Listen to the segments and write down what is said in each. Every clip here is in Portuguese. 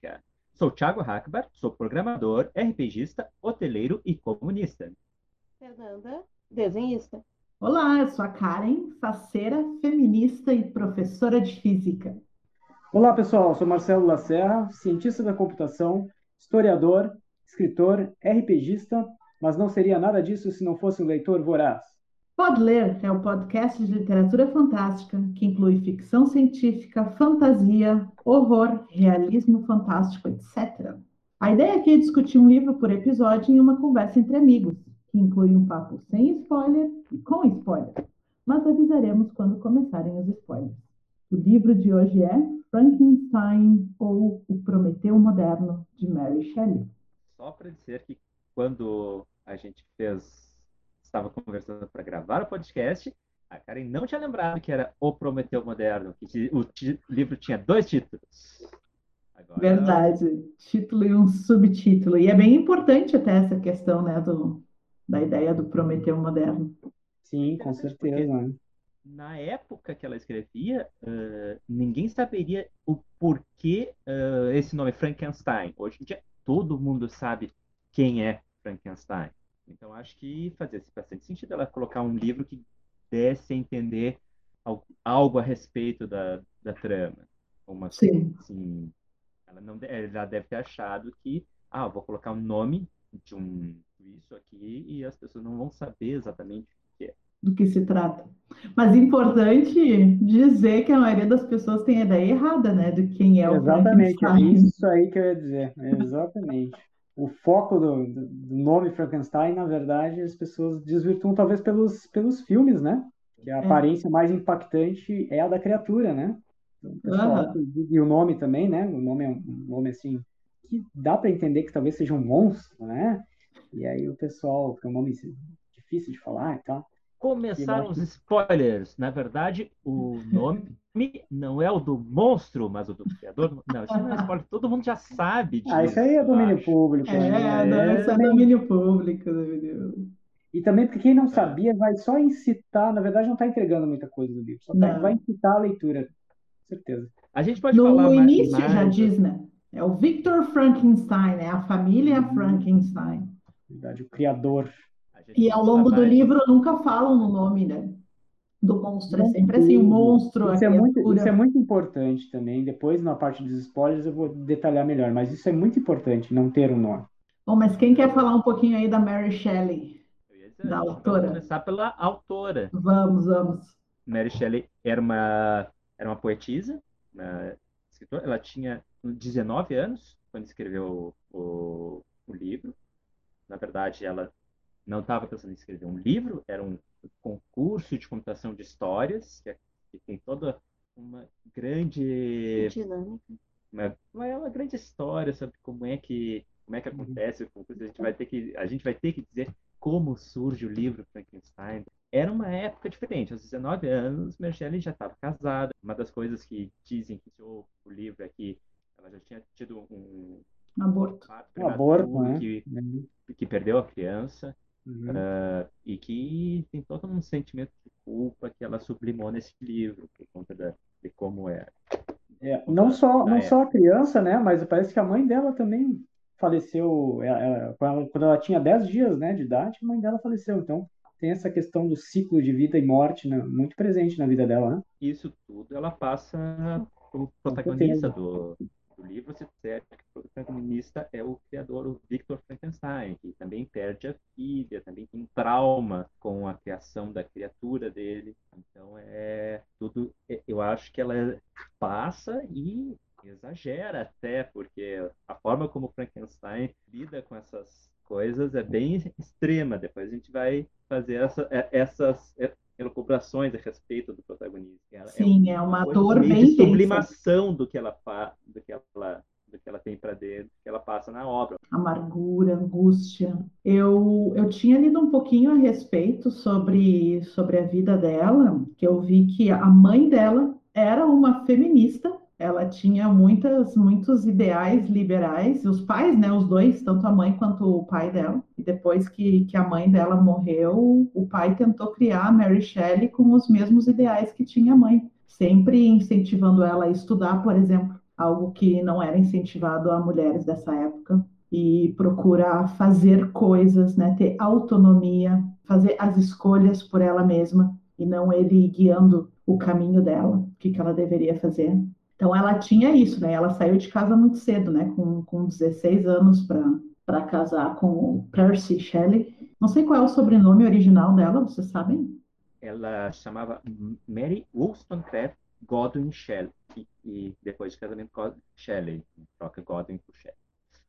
Fantástica. Sou Thiago Hackbar, sou programador, RPGista, hoteleiro e comunista. Fernanda, desenhista. Olá, eu sou a Karen, faceira, feminista e professora de física. Olá, pessoal, sou Marcelo Lacerra, cientista da computação, historiador, escritor, RPGista, mas não seria nada disso se não fosse um leitor voraz. Pode Ler é o podcast de literatura fantástica que inclui ficção científica, fantasia, horror, realismo fantástico, etc. A ideia aqui é discutir um livro por episódio em uma conversa entre amigos, que inclui um papo sem spoiler e com spoiler, mas avisaremos quando começarem os spoilers. O livro de hoje é Frankenstein ou O Prometeu Moderno, de Mary Shelley. Só para dizer que quando a gente fez estava conversando para gravar o podcast, a Karen não tinha lembrado que era O Prometeu Moderno, que o livro tinha dois títulos. Agora... Verdade, título e um subtítulo. E é bem importante até essa questão né, do, da ideia do Prometeu Moderno. Sim, com certeza. Na época que ela escrevia, uh, ninguém saberia o porquê uh, esse nome Frankenstein. Hoje em dia, todo mundo sabe quem é Frankenstein. Então, acho que fazia bastante sentido ela colocar um livro que desse a entender algo a respeito da, da trama. Uma Sim. Assim, ela, não, ela deve ter achado que, ah, vou colocar o um nome de um isso aqui e as pessoas não vão saber exatamente o que é. Do que se trata. Mas importante dizer que a maioria das pessoas tem a ideia errada, né, de quem é o Exatamente, é isso aí que eu ia dizer. Exatamente o foco do, do, nome Frankenstein, na verdade, as pessoas desvirtuam talvez pelos, pelos filmes, né? Que a é. aparência mais impactante é a da criatura, né? Então, pessoal, uhum. E o nome também, né? O nome é um nome assim que dá para entender que talvez seja um monstro, né? E aí o pessoal, que é um nome difícil de falar e tal. Começaram os spoilers. Na verdade, o nome não é o do monstro, mas o do criador. Não, isso não é spoiler. Todo mundo já sabe disso. Ah, isso aí é domínio acho. público. É, né? não, isso é domínio público. E também porque quem não sabia vai só incitar, na verdade não está entregando muita coisa do livro, só tá, vai incitar a leitura, com certeza. A gente pode no falar No início mais... já diz, né? É o Victor Frankenstein, é a família uhum. Frankenstein. Na verdade, o criador e ao longo do livro nunca falam no nome, né? Do monstro. É sempre assim, o monstro. Isso é, muito, isso é muito importante também. Depois, na parte dos spoilers, eu vou detalhar melhor. Mas isso é muito importante, não ter um nome. Bom, mas quem quer falar um pouquinho aí da Mary Shelley? Dizer, da autora? Vamos começar pela autora. Vamos, vamos. Mary Shelley era uma, era uma poetisa, uma escritora. Ela tinha 19 anos quando escreveu o, o, o livro. Na verdade, ela não estava pensando em escrever um livro, era um concurso de computação de histórias, que, é, que tem toda uma grande dinâmica. Uma, uma, grande história sobre como é que como é que uhum. acontece o concurso. A gente vai ter que a gente vai ter que dizer como surge o livro Frankenstein. Era uma época diferente. Aos 19 anos, Mary já estava casada. Uma das coisas que dizem que o livro é que ela já tinha tido um aborto, um aborto né? que, que perdeu a criança Uhum. Uh, e que tem todo um sentimento de culpa que ela sublimou nesse livro, por conta da, de como era. É, não só, não só a criança, né? Mas parece que a mãe dela também faleceu ela, ela, quando ela tinha 10 dias né, de idade, a mãe dela faleceu. Então tem essa questão do ciclo de vida e morte né, muito presente na vida dela, né? Isso tudo ela passa como protagonista do, do livro se disser que o protagonista é o criador, o Victor Frankenstein, que também perde a filha, também tem trauma com a criação da criatura dele. Então é tudo. É, eu acho que ela passa e exagera até, porque a forma como Frankenstein lida com essas coisas é bem extrema. Depois a gente vai fazer essa, é, essas é, elucubrações a respeito do protagonista. Ela Sim, é, um, é uma dor bem de sublimação do que ela do que ela do que ela tem para dentro, que ela passa na obra. Amargura, angústia. Eu, eu tinha lido um pouquinho a respeito sobre, sobre a vida dela, que eu vi que a mãe dela era uma feminista ela tinha muitas, muitos ideais liberais, os pais, né, os dois, tanto a mãe quanto o pai dela. E depois que, que a mãe dela morreu, o pai tentou criar a Mary Shelley com os mesmos ideais que tinha a mãe. sempre incentivando ela a estudar, por exemplo, algo que não era incentivado a mulheres dessa época, e procura fazer coisas, né, ter autonomia, fazer as escolhas por ela mesma e não ele guiando o caminho dela, o que, que ela deveria fazer. Então ela tinha isso, né? Ela saiu de casa muito cedo, né? Com, com 16 anos para casar com o Percy Shelley. Não sei qual é o sobrenome original dela, vocês sabem? Ela chamava Mary Wollstonecraft Godwin Shelley. E, e depois de casamento, Shelley. Troca Godwin por Shelley.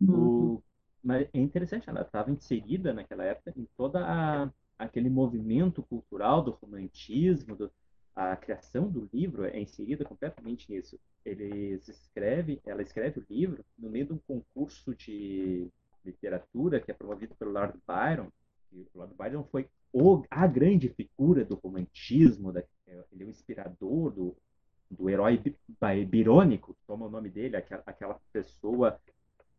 Uhum. O, mas é interessante, ela estava inserida naquela época em toda a, aquele movimento cultural do romantismo, do, a criação do livro é inserida completamente nisso. Ela escreve o livro no meio de um concurso de literatura que é promovido pelo Lord Byron. E o Lord Byron foi o, a grande figura do romantismo, da, ele é o inspirador do, do herói birônico, toma o nome dele, aquela, aquela pessoa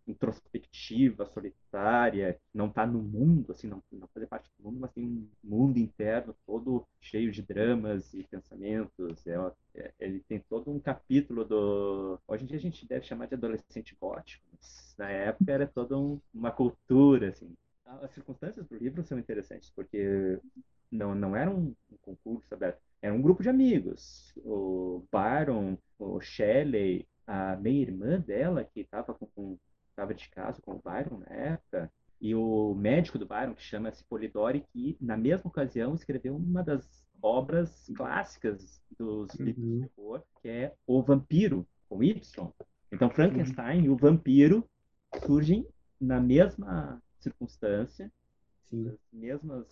introspectiva, solitária, não está no mundo, assim, não, não fazer parte do mundo, mas tem um mundo interno todo cheio de dramas e pensamentos. É, é, ele tem todo um capítulo do. Hoje em dia a gente deve chamar de adolescente gótico, mas na época era toda um, uma cultura, assim. As circunstâncias do livro são interessantes, porque não, não era um, um concurso aberto, era um grupo de amigos. O Byron, o Shelley, a meia-irmã dela, que estava com estava de caso com o Byron na época, e o médico do Byron, que chama-se Polidori, que na mesma ocasião escreveu uma das obras clássicas dos uhum. livros de terror, que é O Vampiro, com Y. Então, Frankenstein uhum. e o vampiro surgem na mesma circunstância, Sim. mesmas,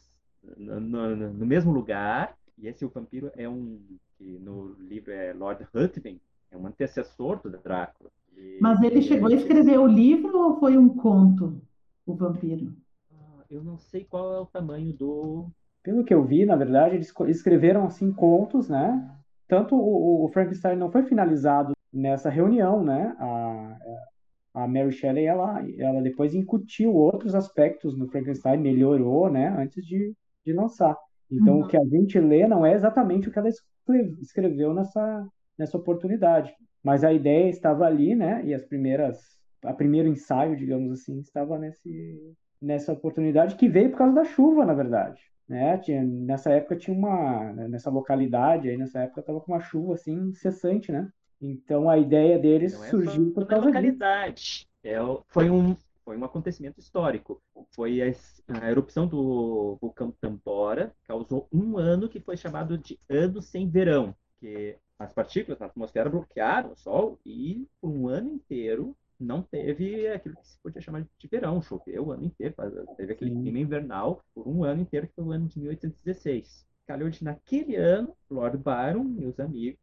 no, no, no, mesmo lugar, e esse o vampiro é um, que no livro é Lord Ruthven, é um antecessor do Drácula. Mas ele chegou a escrever o livro ou foi um conto, o vampiro? Ah, eu não sei qual é o tamanho do. Pelo que eu vi, na verdade, eles escreveram assim contos, né? Tanto o, o Frankenstein não foi finalizado nessa reunião, né? A, a Mary Shelley, ela, ela depois incutiu outros aspectos no Frankenstein, melhorou, né? Antes de, de lançar. Então, uhum. o que a gente lê não é exatamente o que ela escreveu nessa, nessa oportunidade. Mas a ideia estava ali, né? E as primeiras, a primeiro ensaio, digamos assim, estava nesse, nessa oportunidade que veio por causa da chuva, na verdade. Né? Tinha, nessa época tinha uma, nessa localidade aí, nessa época estava com uma chuva assim incessante, né? Então a ideia deles é surgiu por causa localidade. É, foi um foi um acontecimento histórico. Foi a, a, erupção do vulcão Tambora, causou um ano que foi chamado de ano sem verão, que as partículas na atmosfera bloquearam o Sol e por um ano inteiro não teve aquilo que se podia chamar de verão, choveu o ano inteiro, teve aquele clima invernal por um ano inteiro, que foi o ano de 1816. Calhou de, naquele ano, Lord Byron e os amigos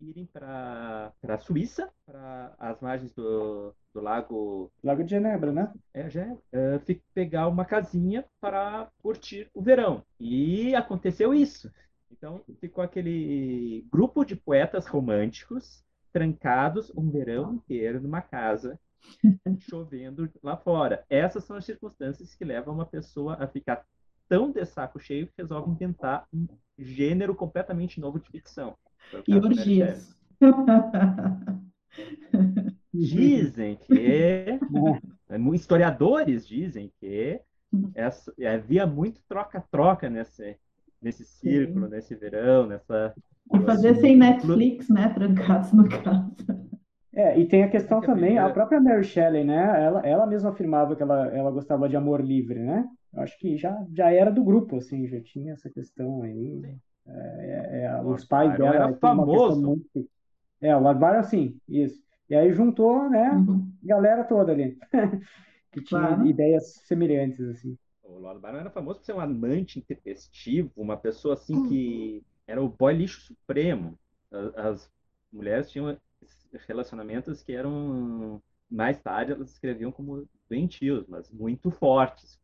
irem para a Suíça, para as margens do, do lago... Lago de Genebra, né? É, já é, pegar uma casinha para curtir o verão. E aconteceu isso. Então, ficou aquele grupo de poetas românticos trancados um verão inteiro numa casa, chovendo lá fora. Essas são as circunstâncias que levam uma pessoa a ficar tão de saco cheio que resolve inventar um gênero completamente novo de ficção. E orgias. Dizem que historiadores dizem que essa, havia muito troca-troca nesse, nesse círculo, Sim. nesse verão, nessa. E fazer sem Netflix, né? Trancados no caso. É, e tem a questão também, a própria Mary Shelley, né? Ela, ela mesma afirmava que ela, ela gostava de amor livre, né? Eu acho que já, já era do grupo, assim, já tinha essa questão aí. É, é, é os pais dela era famoso. Muito... É, o Lord Byron, sim, isso. E aí juntou, né, uhum. galera toda ali, que tinha claro. ideias semelhantes, assim. O Lord Byron era famoso por ser um amante intempestivo, uma pessoa assim que era o boy lixo supremo. As mulheres tinham relacionamentos que eram mais tarde elas escreviam como doentios, mas muito fortes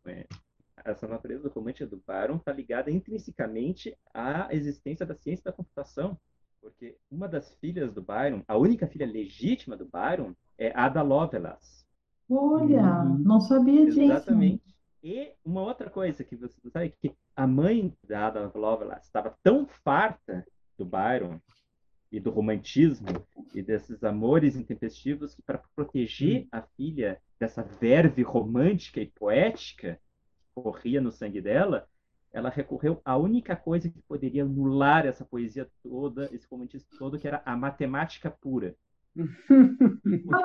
Essa natureza romântica do Byron está ligada intrinsecamente à existência da ciência da computação, porque uma das filhas do Byron, a única filha legítima do Byron, é Ada Lovelace. Olha, hum, não sabia disso. Exatamente. E uma outra coisa que você sabe que a mãe da Ada Lovelace estava tão farta do Byron e do romantismo e desses amores intempestivos que para proteger a filha dessa verve romântica e poética que corria no sangue dela, ela recorreu à única coisa que poderia anular essa poesia toda, esse romantismo todo, que era a matemática pura.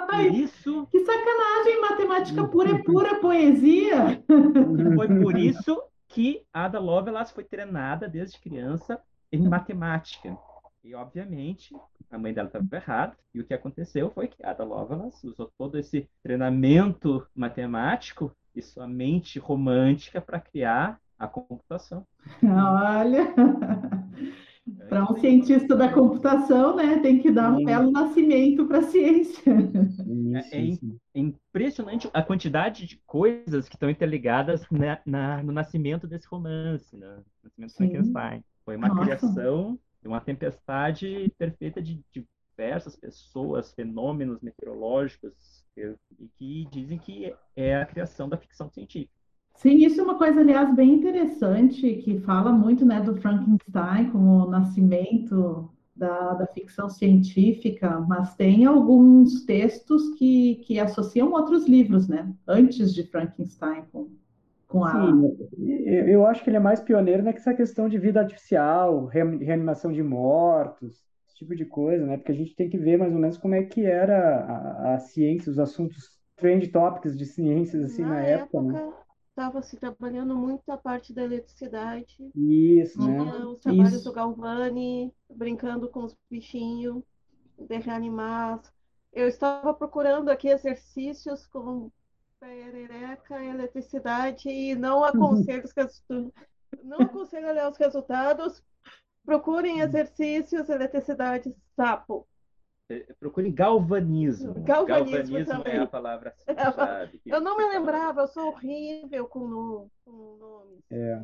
Por isso... Que sacanagem! Matemática pura é pura poesia! Foi por isso que Ada Lovelace foi treinada desde criança em matemática. E, obviamente, a mãe dela estava errada. E o que aconteceu foi que Ada Lovelace usou todo esse treinamento matemático e sua mente romântica para criar a computação. Olha! Para um cientista da computação, né, tem que dar um belo nascimento para a ciência. É, é, é, impressionante a quantidade de coisas que estão interligadas na, na, no nascimento desse romance, né? no nascimento de Frankenstein. Foi uma Nossa. criação, uma tempestade perfeita de diversas pessoas, fenômenos meteorológicos, e que dizem que é a criação da ficção científica. Sim, isso é uma coisa, aliás, bem interessante, que fala muito né, do Frankenstein como o nascimento da, da ficção científica, mas tem alguns textos que, que associam outros livros, né? Antes de Frankenstein com, com a... Sim, eu acho que ele é mais pioneiro nessa questão de vida artificial, reanimação de mortos, esse tipo de coisa, né? Porque a gente tem que ver mais ou menos como é que era a, a ciência, os assuntos trend topics de ciências assim na, na época, né? época, né? Estava se trabalhando muito a parte da eletricidade. Isso, né? Os trabalhos Isso. do Galvani, brincando com os bichinhos, de reanimar. Eu estava procurando aqui exercícios com perereca, eletricidade e não aconselho os não aconselho ler os resultados. Procurem exercícios, eletricidade, sapo. É, procure galvanismo. Galvanismo, galvanismo é a palavra chave. Eu não me lembrava, eu sou horrível com, no, com nomes. É.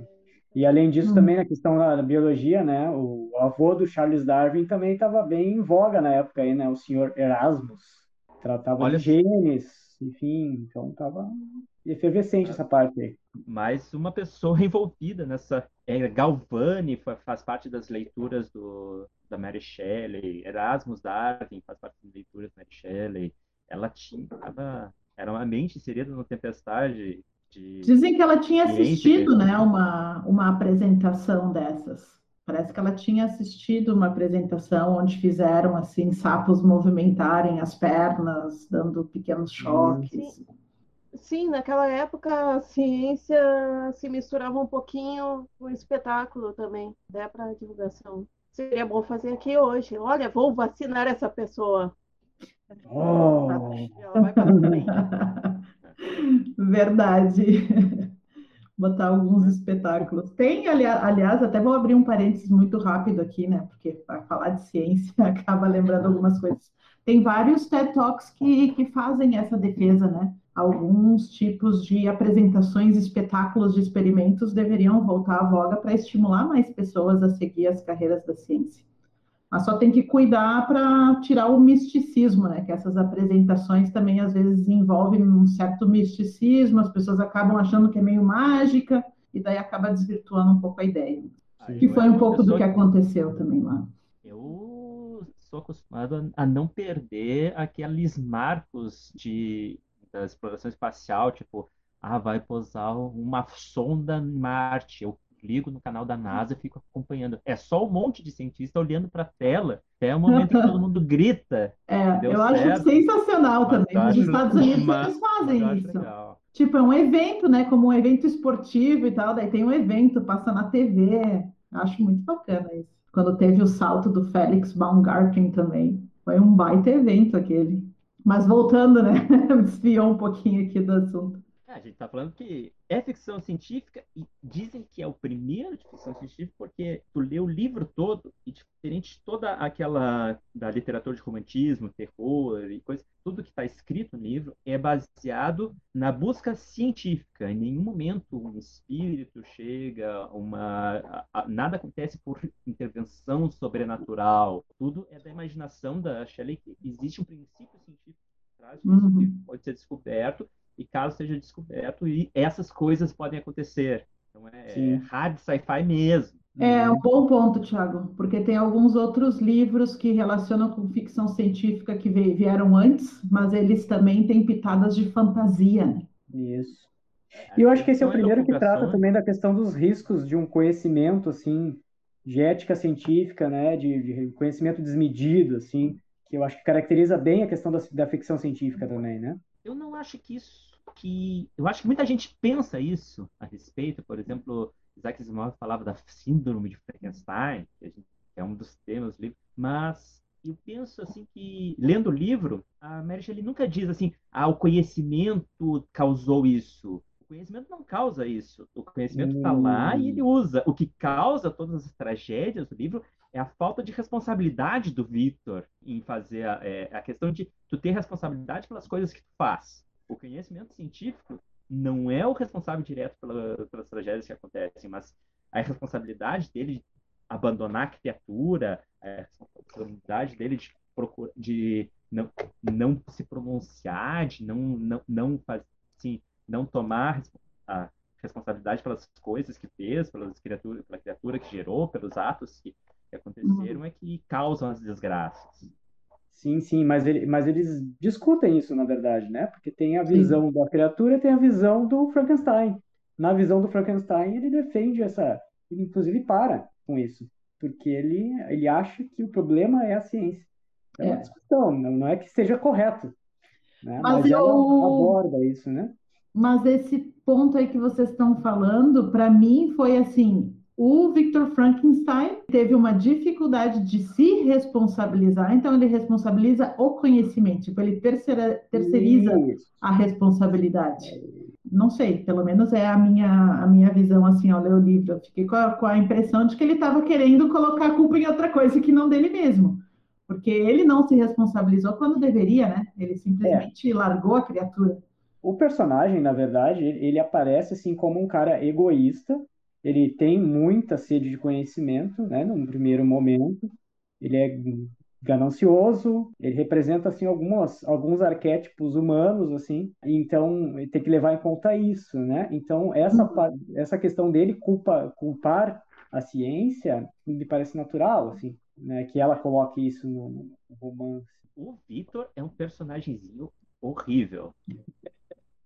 E além disso, hum. também na questão da biologia, né? O avô do Charles Darwin também estava bem em voga na época aí, né? O senhor Erasmus tratava Olha... de genes, enfim, então estava efervescente essa parte aí. Mais uma pessoa envolvida nessa. É, Galvani faz parte das leituras do, da Mary Shelley, Erasmus Darwin faz parte das leituras da Mary Shelley. Ela tinha. Ela, era uma mente inserida no Tempestade. De Dizem que ela tinha assistido né, uma, uma apresentação dessas. Parece que ela tinha assistido uma apresentação onde fizeram assim sapos movimentarem as pernas, dando pequenos choques. Sim. Sim, naquela época a ciência se misturava um pouquinho com o espetáculo também, até para divulgação. Seria bom fazer aqui hoje. Olha, vou vacinar essa pessoa. Oh. Ela vai Verdade. Botar alguns espetáculos. Tem, aliás, até vou abrir um parênteses muito rápido aqui, né? Porque para falar de ciência acaba lembrando algumas coisas. Tem vários TED Talks que, que fazem essa defesa, né? alguns tipos de apresentações, espetáculos de experimentos deveriam voltar à voga para estimular mais pessoas a seguir as carreiras da ciência. Mas só tem que cuidar para tirar o misticismo, né? Que essas apresentações também às vezes envolvem um certo misticismo, as pessoas acabam achando que é meio mágica e daí acaba desvirtuando um pouco a ideia. Aí que foi um pouco do que aconteceu também lá. Eu sou acostumado a não perder aqueles marcos de da exploração espacial, tipo, ah, vai posar uma sonda em Marte. Eu ligo no canal da NASA e fico acompanhando. É só um monte de cientista olhando para a tela até o momento que todo mundo grita. É, eu certo. acho sensacional mas também. Nos Estados Unidos mas, eles fazem isso. Legal. Tipo, é um evento, né? Como um evento esportivo e tal. Daí tem um evento, passa na TV. Acho muito bacana isso. Quando teve o salto do Felix Baumgarten também. Foi um baita evento aquele. Mas voltando, né? Desviou um pouquinho aqui do assunto. É, a gente está falando que é ficção científica e dizem que é o primeiro de ficção científica porque tu lê o livro todo e diferente de toda aquela da literatura de romantismo, terror e coisa, tudo que está escrito no livro é baseado na busca científica. Em nenhum momento um espírito chega, uma nada acontece por intervenção sobrenatural. Tudo é da imaginação da Shelley. Existe um princípio científico atrás disso uhum. que pode ser descoberto e caso seja descoberto, e essas coisas podem acontecer. Então é, é hard sci-fi mesmo. É um bom ponto, Thiago, porque tem alguns outros livros que relacionam com ficção científica que vieram antes, mas eles também têm pitadas de fantasia, né? Isso. E eu acho que esse é o primeiro que trata também da questão dos riscos de um conhecimento, assim, de ética científica, né, de, de conhecimento desmedido, assim, que eu acho que caracteriza bem a questão da, da ficção científica também, né? Eu não acho que isso que eu acho que muita gente pensa isso a respeito. Por exemplo, Isaac Asimov falava da síndrome de Frankenstein, que, gente, é um dos temas do livro, mas eu penso assim que lendo o livro, a Mary Shelley nunca diz assim, ah, o conhecimento causou isso. O conhecimento não causa isso. O conhecimento está lá e ele usa. O que causa todas as tragédias do livro é a falta de responsabilidade do Victor em fazer a, é, a questão de tu ter responsabilidade pelas coisas que tu faz. O conhecimento científico não é o responsável direto pela, pelas tragédias que acontecem, mas a responsabilidade dele de abandonar a criatura, a responsabilidade dele de, procura, de não, não se pronunciar, de não, não, não, assim, não tomar a responsabilidade pelas coisas que fez, pelas criaturas, pela criatura que gerou, pelos atos que, que aconteceram, uhum. é que causam as desgraças. Sim, sim, mas, ele, mas eles discutem isso, na verdade, né? Porque tem a visão sim. da criatura e tem a visão do Frankenstein. Na visão do Frankenstein, ele defende essa. Ele, inclusive, para com isso. Porque ele, ele acha que o problema é a ciência. É uma é. discussão, não, não é que seja correto. Né? Mas, mas eu... aborda isso, né? Mas esse ponto aí que vocês estão falando, para mim, foi assim: o Victor Frankenstein teve uma dificuldade de se responsabilizar, então ele responsabiliza o conhecimento, tipo, ele terceira, terceiriza Isso. a responsabilidade. Não sei, pelo menos é a minha, a minha visão assim ao ler o livro. Eu fiquei com a, com a impressão de que ele estava querendo colocar a culpa em outra coisa que não dele mesmo. Porque ele não se responsabilizou quando deveria, né? Ele simplesmente é. largou a criatura. O personagem, na verdade, ele aparece assim como um cara egoísta, ele tem muita sede de conhecimento, né, num primeiro momento. Ele é ganancioso, ele representa assim algumas alguns arquétipos humanos assim, então tem que levar em conta isso, né? Então essa uhum. essa questão dele culpa culpar a ciência me parece natural assim, né, que ela coloque isso no, no romance. O Vitor é um personagemzinho horrível.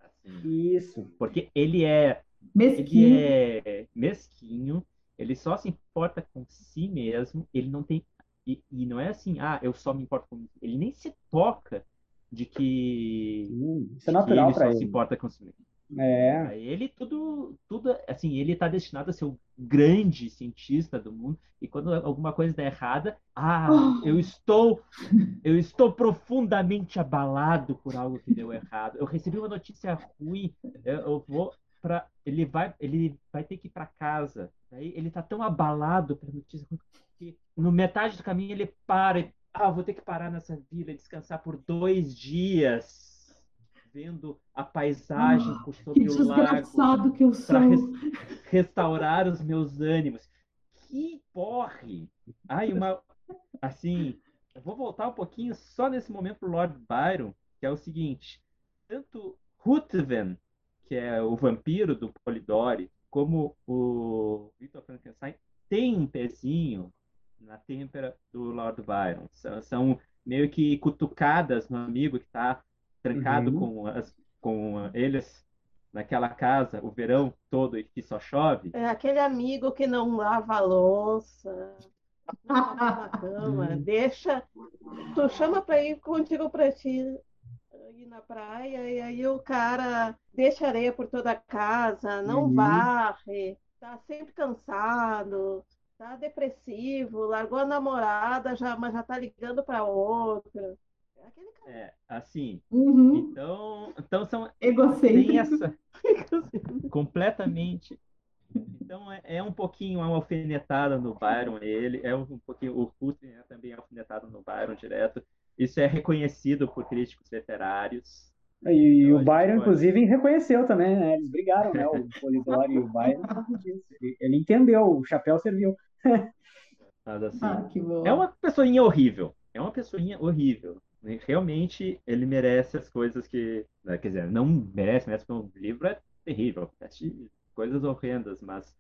Assim, isso. Porque ele é Mesquinho. Ele é mesquinho, ele só se importa com si mesmo, ele não tem. E, e não é assim, ah, eu só me importo com Ele nem se toca de que. Hum, isso é natural ele. Só se importa com si mesmo. É. Ele tudo, tudo, assim, ele está destinado a ser o grande cientista do mundo. E quando alguma coisa dá errada, ah, oh. eu estou, eu estou profundamente abalado por algo que deu errado. Eu recebi uma notícia ruim, eu, eu vou, para ele vai ele vai ter que ir para casa. Aí ele tá tão abalado pela notícia que no metade do caminho ele para e ah, vou ter que parar nessa vila e descansar por dois dias vendo a paisagem oh, por sobre que o lago que eu sou. para res, restaurar os meus ânimos. Que porre! Ai, uma assim, eu vou voltar um pouquinho só nesse momento pro Lord Byron, que é o seguinte, tanto Ruthven que é o vampiro do Polidori, como o Victor Frankenstein tem um pezinho na têmpera do Lord Byron. São, são meio que cutucadas no amigo que está trancado uhum. com, as, com eles naquela casa o verão todo e que só chove. É aquele amigo que não lava a louça, não lava a cama, deixa. Tu chama para ir contigo para ti ir na praia e aí o cara deixa areia por toda a casa, não uhum. varre, tá sempre cansado, tá depressivo, largou a namorada, já, mas já tá ligando para outra. É aquele cara. É, assim. Uhum. Então, então são egocêntricos. Essa... completamente. Então é, é, um pouquinho uma alfinetada no Byron, ele é um pouquinho o Putin é também alfinetado no Byron direto. Isso é reconhecido por críticos literários. E, então, o Byron, pode... inclusive, reconheceu também, né? Eles brigaram, né? O Polidori e o Byron. Ele entendeu, o chapéu serviu. Mas assim, ah, é uma pessoinha horrível. É uma pessoinha horrível. Realmente, ele merece as coisas que. Né, quer dizer, não merece, merece porque o livro é terrível. Coisas horrendas, mas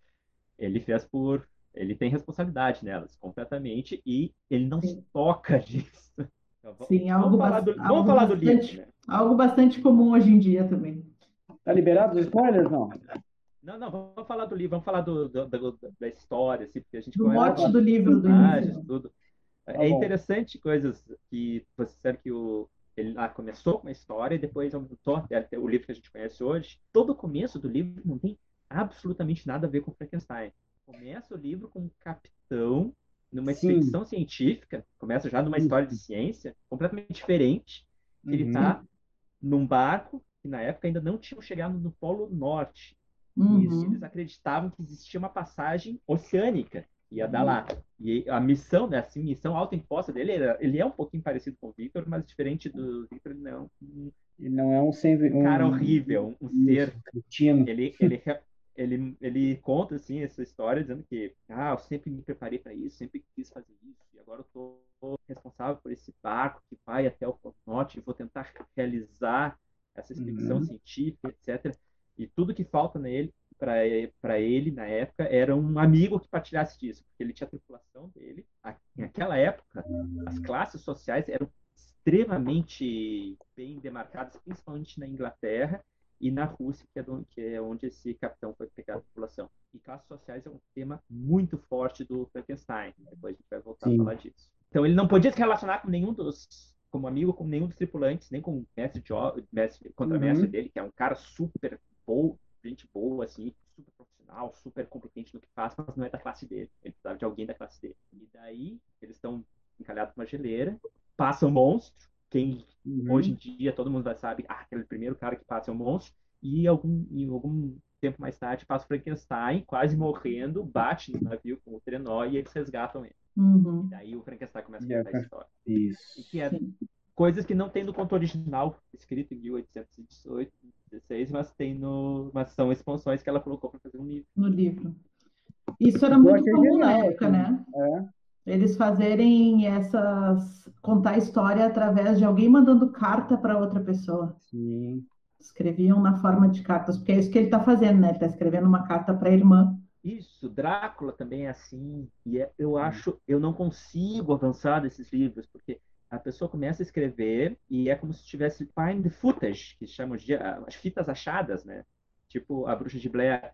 ele fez por ele tem responsabilidade nelas completamente e ele não Sim. se toca disso. Então, vamos- Sim, vamos algo, falar bas- do, algo vamos falar do bastante, livro, né? algo bastante comum hoje em dia também. Tá liberado os spoilers, não? Não, não, vamos falar do livro, vamos falar do, do- do- da história, assim, porque a gente Do mote do livro, do personagens, início. tudo. Tá é bom. interessante coisas que você sabe que o, ele lá começou com uma história e depois aumentou até, até o livro que a gente conhece hoje. Todo o começo do livro não tem absolutamente nada a ver com Frankenstein. Começa o livro com um capitão numa Sim. expedição científica, começa já numa história de ciência completamente diferente. Ele Uhum. está num barco que na época ainda não tinham chegado no Polo Norte. E Uhum. eles acreditavam que existia uma passagem oceânica que ia dar lá. E a missão, né, assim, missão autoimposta dele, era, ele é um pouquinho parecido com o Victor, mas diferente do Victor, ele não é um Ele não é um um cara horrível, um isso, ser. Ele, ele, ele, ele conta assim essa história dizendo que ah, eu sempre me preparei para isso, sempre quis fazer isso, e agora eu tô responsável por esse barco que vai até o Polo Norte e vou tentar realizar essa expedição Uhum. científica, etc. E tudo que falta nele para ele na época era um amigo que partilhasse disso, porque ele tinha a tripulação dele. Naquela época, as classes sociais eram extremamente bem demarcadas, principalmente na Inglaterra e na Rússia, que é, que é onde esse capitão foi pegar a tripulação. E classes sociais é um tema muito forte do Frankenstein. Depois a gente vai voltar Sim. a falar disso. Então ele não podia se relacionar com nenhum dos como amigo com nenhum dos tripulantes, nem com o mestre, jo, mestre contramestre Uhum. dele, que é um cara super bom, gente boa, assim, super profissional, super competente no que faz, mas não é da classe dele. Ele precisava de alguém da classe dele. E daí, eles estão encalhados numa geleira, passa um monstro, quem Uhum. hoje em dia todo mundo vai saber, ah, aquele primeiro cara que passa é um monstro, e algum, em algum tempo mais tarde passa o Frankenstein, quase morrendo, bate no navio com o trenó e eles resgatam ele. Uhum. Daí o Frankenstein começa E a é contar a história. Isso. E que é Sim. coisas que não tem no conto original, escrito em 1818, 16, mas tem no, mas são expansões que ela colocou para fazer um livro. no livro. Isso era muito comum na época, assim. né? É. Eles fazerem essas. contar a história através de alguém mandando carta para outra pessoa. Sim. Escreviam na forma de cartas, porque é isso que ele está fazendo, né? Ele está escrevendo uma carta para a irmã. Isso, Drácula também é assim, e é- eu acho, eu não consigo avançar desses livros, porque a pessoa começa a escrever e é como se tivesse find footage, que chamam de ah, as fitas achadas, né? Tipo a Bruxa de Blair.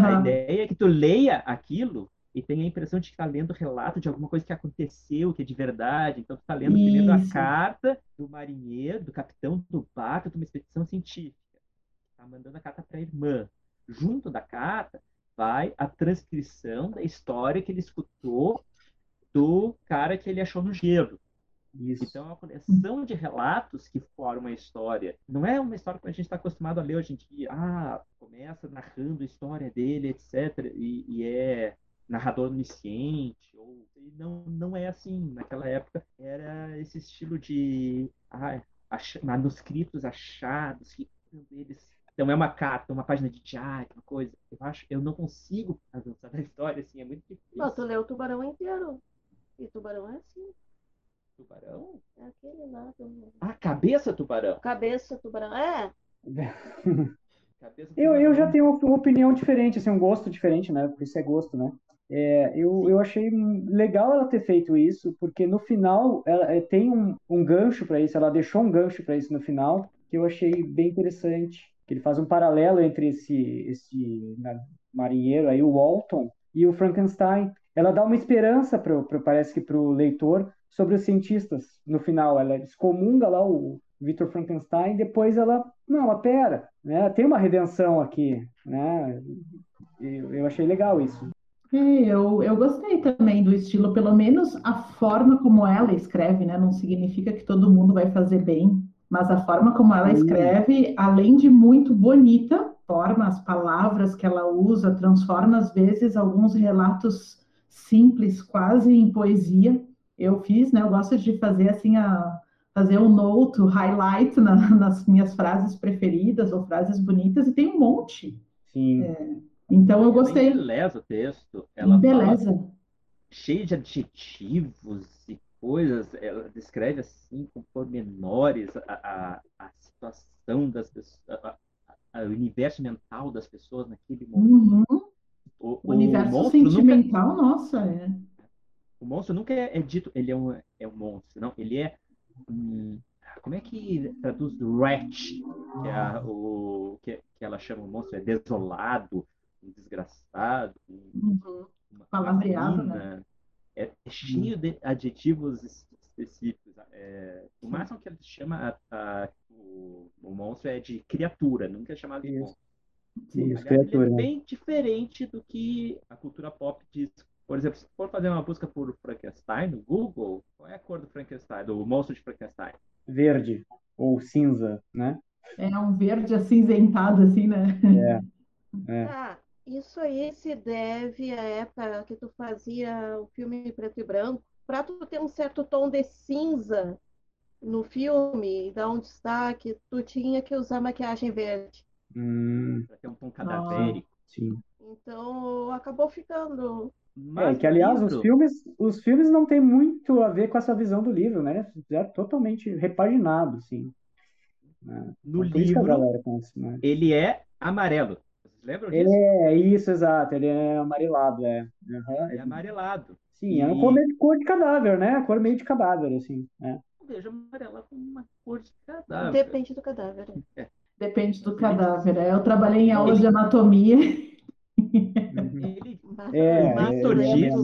A Aham. ideia é que tu leia aquilo e tenha a impressão de que está lendo relato de alguma coisa que aconteceu, que é de verdade. Então, tu está lendo primeiro a carta do marinheiro, do capitão do barco de uma expedição científica. Está mandando a carta para a irmã. Junto da carta vai a transcrição da história que ele escutou do cara que ele achou no gelo. Isso. Então, é uma coleção de relatos que formam a história. Não é uma história que a gente está acostumado a ler hoje em dia. Ah, começa narrando a história dele, etc. E, e é narrador onisciente. Ou, e não, não é assim. Naquela época era esse estilo de ah, ach- manuscritos achados, que eles. Então é uma carta, uma página de diário, uma coisa. Eu acho, eu não consigo avançar na história, assim, é muito difícil. Não, tu leu o tubarão inteiro. E tubarão é assim. Tubarão? É aquele lá do. Ah, cabeça tubarão. Cabeça tubarão. É, Cabeça Eu, eu já tenho uma opinião diferente, assim, um gosto diferente, né? Por isso é gosto, né? É, eu, eu achei legal ela ter feito isso, porque no final ela é, tem um, um gancho para isso, ela deixou um gancho para isso no final, que eu achei bem interessante. Que ele faz um paralelo entre esse, esse marinheiro aí, o Walton, e o Frankenstein. Ela dá uma esperança, pro, pro- parece que para o leitor, sobre os cientistas no final. Ela excomunga lá o Victor Frankenstein, depois ela, não, mas pera, né? Tem uma redenção aqui, né? Eu, eu achei legal isso. É, eu, eu gostei também do estilo, pelo menos a forma como ela escreve, né? Não significa que todo mundo vai fazer bem, mas a forma como ela escreve, além de muito bonita, forma as palavras que ela usa, transforma às vezes alguns relatos simples, quase em poesia. Eu fiz, né? Eu gosto de fazer assim a fazer um note, um highlight na- nas minhas frases preferidas ou frases bonitas e tem um monte. Sim. Então eu Ela gostei. embeleza o texto. Ela fala Beleza. cheio de adjetivos e coisas. Ela descreve assim com pormenores a, a, a situação das pessoas, a- o universo mental das pessoas naquele momento. Uhum. O, o universo sentimental, nunca... nossa, é. O monstro nunca é, é, dito, ele é um, é um monstro, não. Ele é. Hum, como é que traduz wretch, que, é o, que, que ela chama o monstro? É desolado, um desgraçado, uhum. uma Palavreado, né? É, é cheio de adjetivos específicos. É, o máximo que ele chama a, a, o, o, monstro é de criatura, nunca é chamado de monstro. Sim, Aliás, criatura, ele é bem diferente do que a cultura pop diz. Por exemplo, se for fazer uma busca por Frankenstein no Google, qual é a cor do Frankenstein, do monstro de Frankenstein? Verde ou cinza, né? É um verde acinzentado, assim, né? É. é. Ah, isso aí se deve à época que tu fazia o filme preto e branco, para tu ter um certo tom de cinza no filme e dar um destaque, tu tinha que usar maquiagem verde. Hum. Pra ter um tom cadavérico. Ah, sim. Então acabou ficando. é, que aliás, livro... os filmes, os filmes não têm muito a ver com essa visão do livro, né? Fizeram totalmente repaginado. Né? No livro, pensa, né? ele é amarelo. Vocês lembram disso? É, isso, exato. Ele é amarelado, é. Uhum. É amarelado. Sim, e... é uma cor, meio de cor de cadáver, né? A cor meio de cadáver, assim. É. Vejo amarela como uma cor de cadáver. Depende do cadáver. É. Depende do cadáver. É. Eu trabalhei em aulas de anatomia. Ele, é, o Victor é, diz,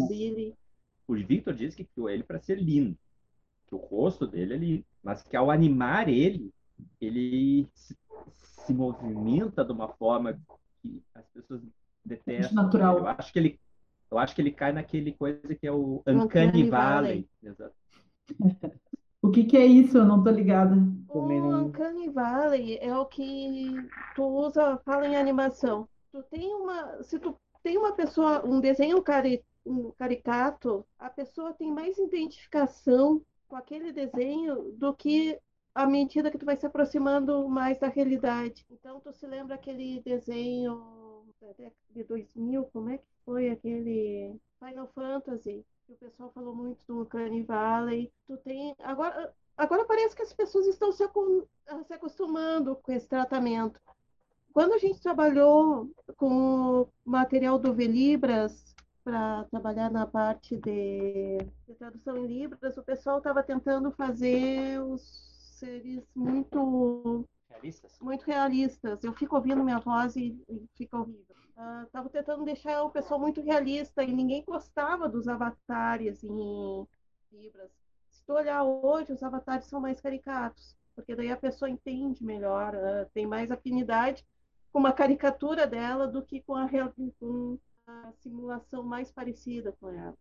o Victor diz que criou ele para ser lindo, que o rosto dele é lindo, mas que ao animar ele, ele se, se movimenta de uma forma que as pessoas detestam. Natural. Eu acho que ele eu acho que ele cai naquele coisa que é o Uncanny Valley. Exato. O que, que é isso? Eu não tô ligada. O Uncanny Valley é o que tu usa, fala em animação. Tu tem uma, se tu tem uma pessoa, um desenho cari, um caricato, a pessoa tem mais identificação com aquele desenho do que à medida que tu vai se aproximando mais da realidade. Então tu se lembra aquele desenho da década de 2000, como é que foi aquele Final Fantasy? Que o pessoal falou muito do Uncanny Valley. Tu tem agora agora parece que as pessoas estão se, se acostumando com esse tratamento. Quando a gente trabalhou com o material do Velibras para trabalhar na parte de, de, tradução em Libras, o pessoal estava tentando fazer os seres muito realistas. Muito realistas. Eu fico ouvindo minha voz e, e fica horrível. Estava uh, tentando deixar o pessoal muito realista e ninguém gostava dos avatares em Libras. Se tu olhar hoje, os avatares são mais caricatos, porque daí a pessoa entende melhor, uh, tem mais afinidade com uma caricatura dela do que com a, com a simulação mais parecida com ela.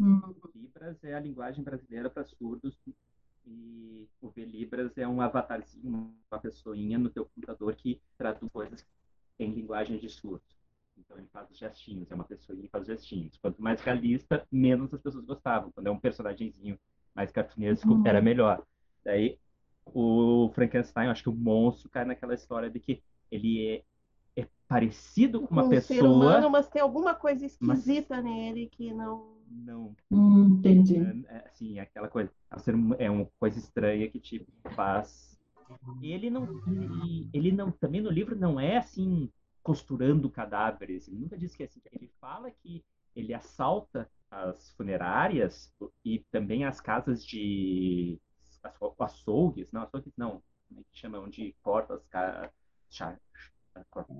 Hum. Libras é a linguagem brasileira para surdos e o V-Libras é um avatarzinho, uma pessoinha no teu computador que traduz coisas em linguagem de surdo. Então ele faz gestinhos, é uma pessoinha que faz gestinhos. Quanto mais realista, menos as pessoas gostavam. Quando é um personagemzinho mais cartunesco, uhum. era melhor. Daí o Frankenstein, acho que o monstro cai naquela história de que ele é, é parecido com uma um pessoa. Ser humano, mas tem alguma coisa esquisita mas... nele que não não. Hum, entendi. É, é, assim, aquela coisa. É uma coisa estranha que te faz. Ele não. Ele, ele não. Também no livro não é assim, costurando cadáveres. Ele nunca diz que é assim. Ele fala que ele assalta as funerárias e também as casas de. As, açougues. Não, açougues não. Como é que chamam? De corta as,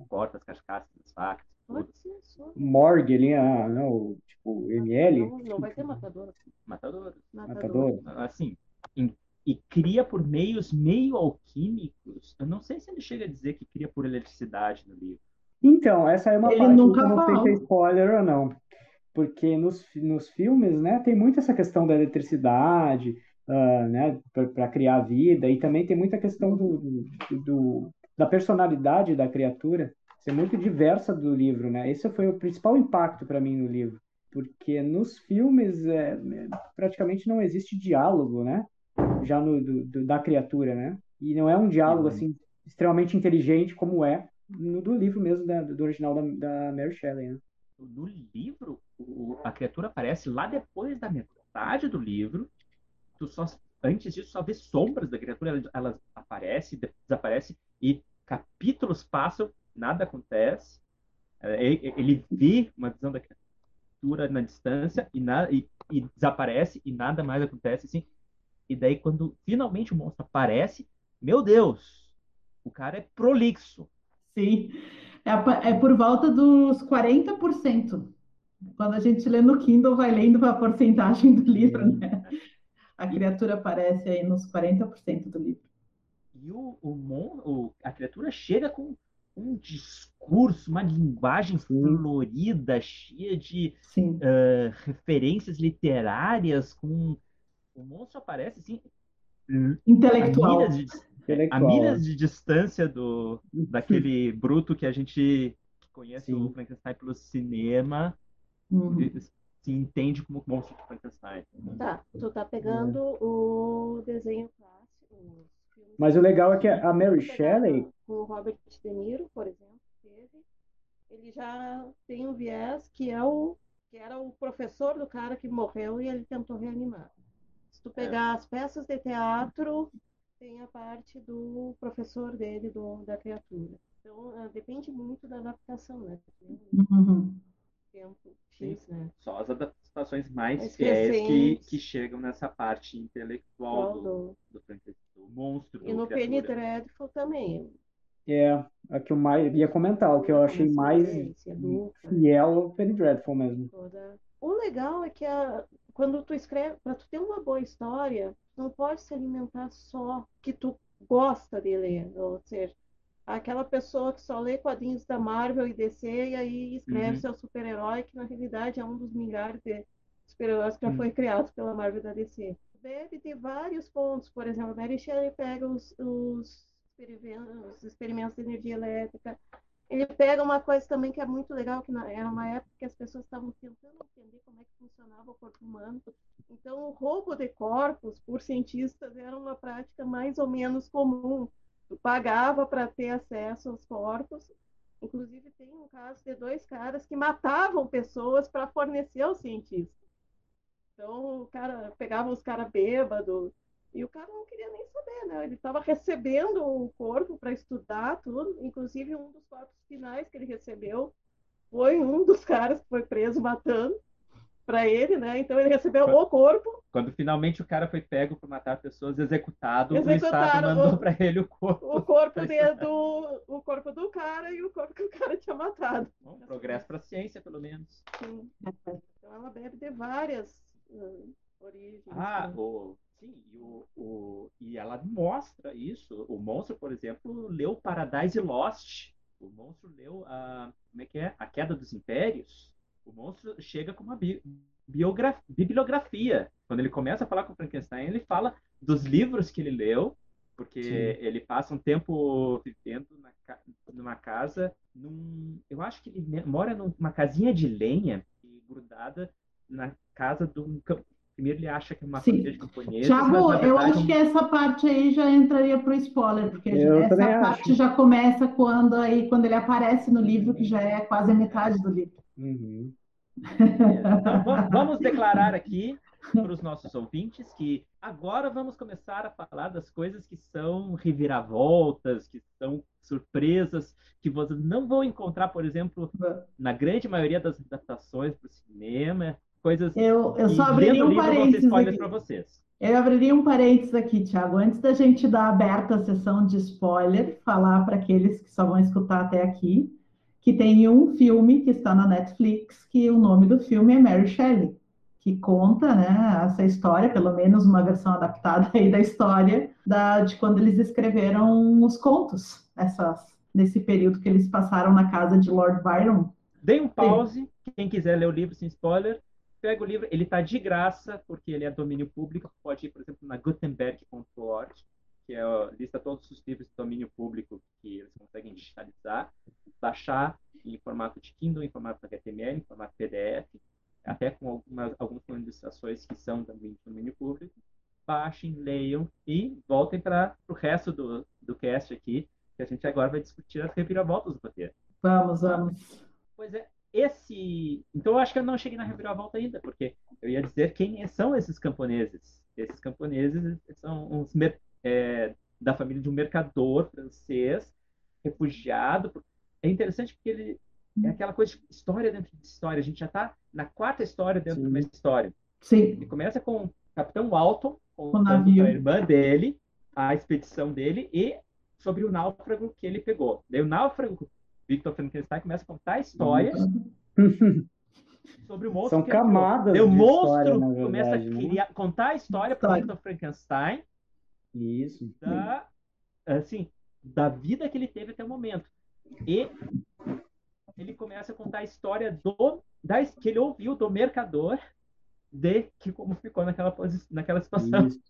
corta as carcaças vacas Pode ser só. Morgue ali, ah, não, tipo, ML. Não, não vai ter matador. Matador. Matador. Assim, em, e cria por meios meio alquímicos. Eu não sei se ele chega a dizer que cria por eletricidade no livro. Então, essa é uma ele parte nunca que eu não sei se é spoiler ou não. Porque nos, nos filmes, né, tem muito essa questão da eletricidade, uh, né, para criar vida, e também tem muita questão do, do, do, da personalidade da criatura ser muito diversa do livro, né? Esse foi o principal impacto para mim no livro, porque nos filmes é, praticamente não existe diálogo, né? Já no do, do, da criatura, né? E não é um diálogo uhum. assim extremamente inteligente como é no do livro mesmo da, do original da, da Mary Shelley, né? No livro, o, a criatura aparece lá depois da metade do livro. Tu só antes disso só vê sombras da criatura, ela, ela aparece, desaparece e capítulos passam nada acontece. ele vê uma visão da criatura na distância e, na, e, e desaparece e nada mais acontece assim. E daí, quando finalmente o monstro aparece, meu Deus, o cara é prolixo. Sim, é, é por volta dos 40%. Quando a gente lê no Kindle, vai lendo a porcentagem do livro, né? A criatura aparece aí nos 40% do livro. E o, o, o, a criatura chega com um discurso, uma linguagem florida, cheia de uh, referências literárias, com o monstro aparece assim intelectual. A milhas de, a milhas de distância do daquele bruto que a gente conhece Sim. o Frankenstein pelo cinema uhum. se entende como monstro de Frankenstein. Tá, tu tá pegando é. o desenho clássico. Mas o legal é que a Mary Shelley com o Robert De Niro, por exemplo, teve, ele já tem um viés que é o que era o professor do cara que morreu e ele tentou reanimar. Se tu pegar as peças de teatro, tem a parte do professor dele, do, da criatura. Então, uh, depende muito da adaptação, né? Uhum. Tempo X, né? Só as adaptações mais, mais fiéis que, que chegam nessa parte intelectual do, do, do, do monstro. E no Penny Dreadful também. É, a que eu mais ia comentar, o que eu achei mais fiel ao Penny Dreadful mesmo. O legal é que a, quando tu escreve, para tu ter uma boa história, não pode se alimentar só que tu gosta de ler, ou seja, aquela pessoa que só lê quadrinhos da Marvel e DC e aí escreve uhum. seu super-herói, que na realidade é um dos milhares de super-heróis que já uhum. foi criado pela Marvel e da DC. Bebe de vários pontos, por exemplo, a Mary Shelley pega os, os os experimentos de energia elétrica. Ele pega uma coisa também que é muito legal, que era uma época que as pessoas estavam tentando entender como é que funcionava o corpo humano. Então, o roubo de corpos por cientistas era uma prática mais ou menos comum. Pagava para ter acesso aos corpos. Inclusive, tem um caso de dois caras que matavam pessoas para fornecer aos cientistas. Então, o cara pegava os caras bêbados, e o cara não queria nem saber, né? Ele estava recebendo o corpo para estudar tudo, inclusive um dos corpos finais que ele recebeu foi um dos caras que foi preso matando para ele, né? Então ele recebeu quando, o corpo. Quando finalmente o cara foi pego por matar pessoas, executado, o Estado mandou para ele o corpo. O corpo de, do o corpo do cara e o corpo que o cara tinha matado. Bom, progresso para a ciência, pelo menos. Sim. Então ela bebe de várias uh, origens. Ah, né? o Sim, e, o, o, e ela mostra isso. O monstro, por exemplo, leu Paradise Lost. O monstro leu a, como é que é? A Queda dos Impérios. O monstro chega com uma bi, bibliografia. Quando ele começa a falar com Frankenstein, ele fala dos livros que ele leu, porque Sim. ele passa um tempo vivendo na, numa casa, num, eu acho que ele mora numa casinha de lenha grudada na casa de um Primeiro ele acha que é uma Sim. família de camponeses. Tiago, eu acho um... que essa parte aí já entraria para o spoiler, porque eu essa parte acho. já começa quando aí quando ele aparece no livro, que já é quase a metade do livro. Uhum. Então, vamos declarar aqui para os nossos ouvintes que agora vamos começar a falar das coisas que são reviravoltas, que são surpresas, que vocês não vão encontrar, por exemplo, na grande maioria das adaptações para o cinema coisas. Eu, eu só abriria um parênteses aqui. para vocês. Eu abriria um parênteses aqui, Thiago, antes da gente dar aberta a sessão de spoiler, falar para aqueles que só vão escutar até aqui, que tem um filme que está na Netflix, que o nome do filme é Mary Shelley, que conta né, essa história, pelo menos uma versão adaptada aí da história, da, de quando eles escreveram os contos, essas, nesse período que eles passaram na casa de Lord Byron. Dê um pause, Sim. quem quiser ler o livro sem spoiler, pega o livro, ele está de graça, porque ele é domínio público, pode ir, por exemplo, na gutenberg.org, que é, lista todos os livros de domínio público que eles conseguem digitalizar, baixar em formato de Kindle, em formato HTML, em formato PDF, até com algumas, algumas ilustrações que são também de domínio público. Baixem, leiam e voltem para o resto do, do cast aqui, que a gente agora vai discutir as reviravoltas do roteiro. Vamos, vamos. Pois é, esse. Então eu acho que eu não cheguei na reviravolta ainda, porque eu ia dizer quem são esses camponeses. Esses camponeses são uns é, da família de um mercador francês, refugiado. É interessante porque ele, é aquela coisa de história dentro de história. A gente já está na quarta história dentro Sim. de uma história. Sim, Ele começa com o Capitão Walton, O contando navio. para a irmã dele, a expedição dele e sobre o náufrago que ele pegou. Daí o náufrago, Victor Frankenstein, começa a contar a história sobre o monstro São camadas Daí o monstro história, começa verdade, a né? criar- contar a história para História. Victor Frankenstein Isso. da, assim, da vida que ele teve até o momento. E ele começa a contar a história do da, que ele ouviu do mercador de que como ficou naquela, naquela situação. Isso.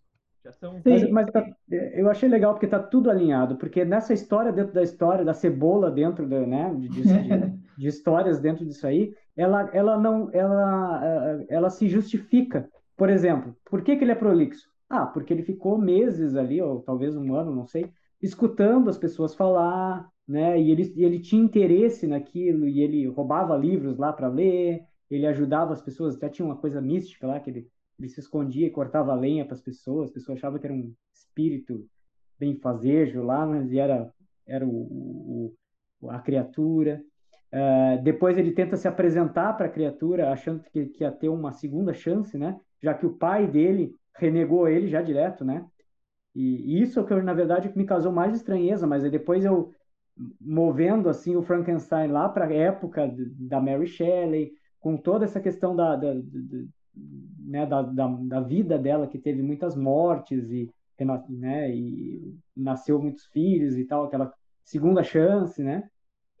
São Sim. Mas, tá- eu achei legal porque tá tudo alinhado, porque nessa história dentro da história, da cebola dentro da, né, de, de- de- histórias dentro disso aí, ela, ela não, ela, ela se justifica. Por exemplo, por que que ele é prolixo? Ah, porque ele ficou meses ali, ou talvez um ano, não sei, escutando as pessoas falar, né, e ele, ele tinha interesse naquilo, e ele roubava livros lá para ler, ele ajudava as pessoas, até tinha uma coisa mística lá, que ele, ele se escondia e cortava lenha para as pessoas, as pessoas achavam que era um espírito benfazejo lá, mas era, era o, o- a criatura. Uh, depois ele tenta se apresentar para a criatura, achando que, que ia ter uma segunda chance, né? Já que o pai dele renegou ele já direto, né? E, e isso é que, eu, na verdade, me causou mais estranheza, mas depois eu, movendo assim o Frankenstein lá para a época da Mary Shelley, com toda essa questão da, da, da- né, da, da, da vida dela, que teve muitas mortes e, né, e nasceu muitos filhos e tal, aquela segunda chance, né?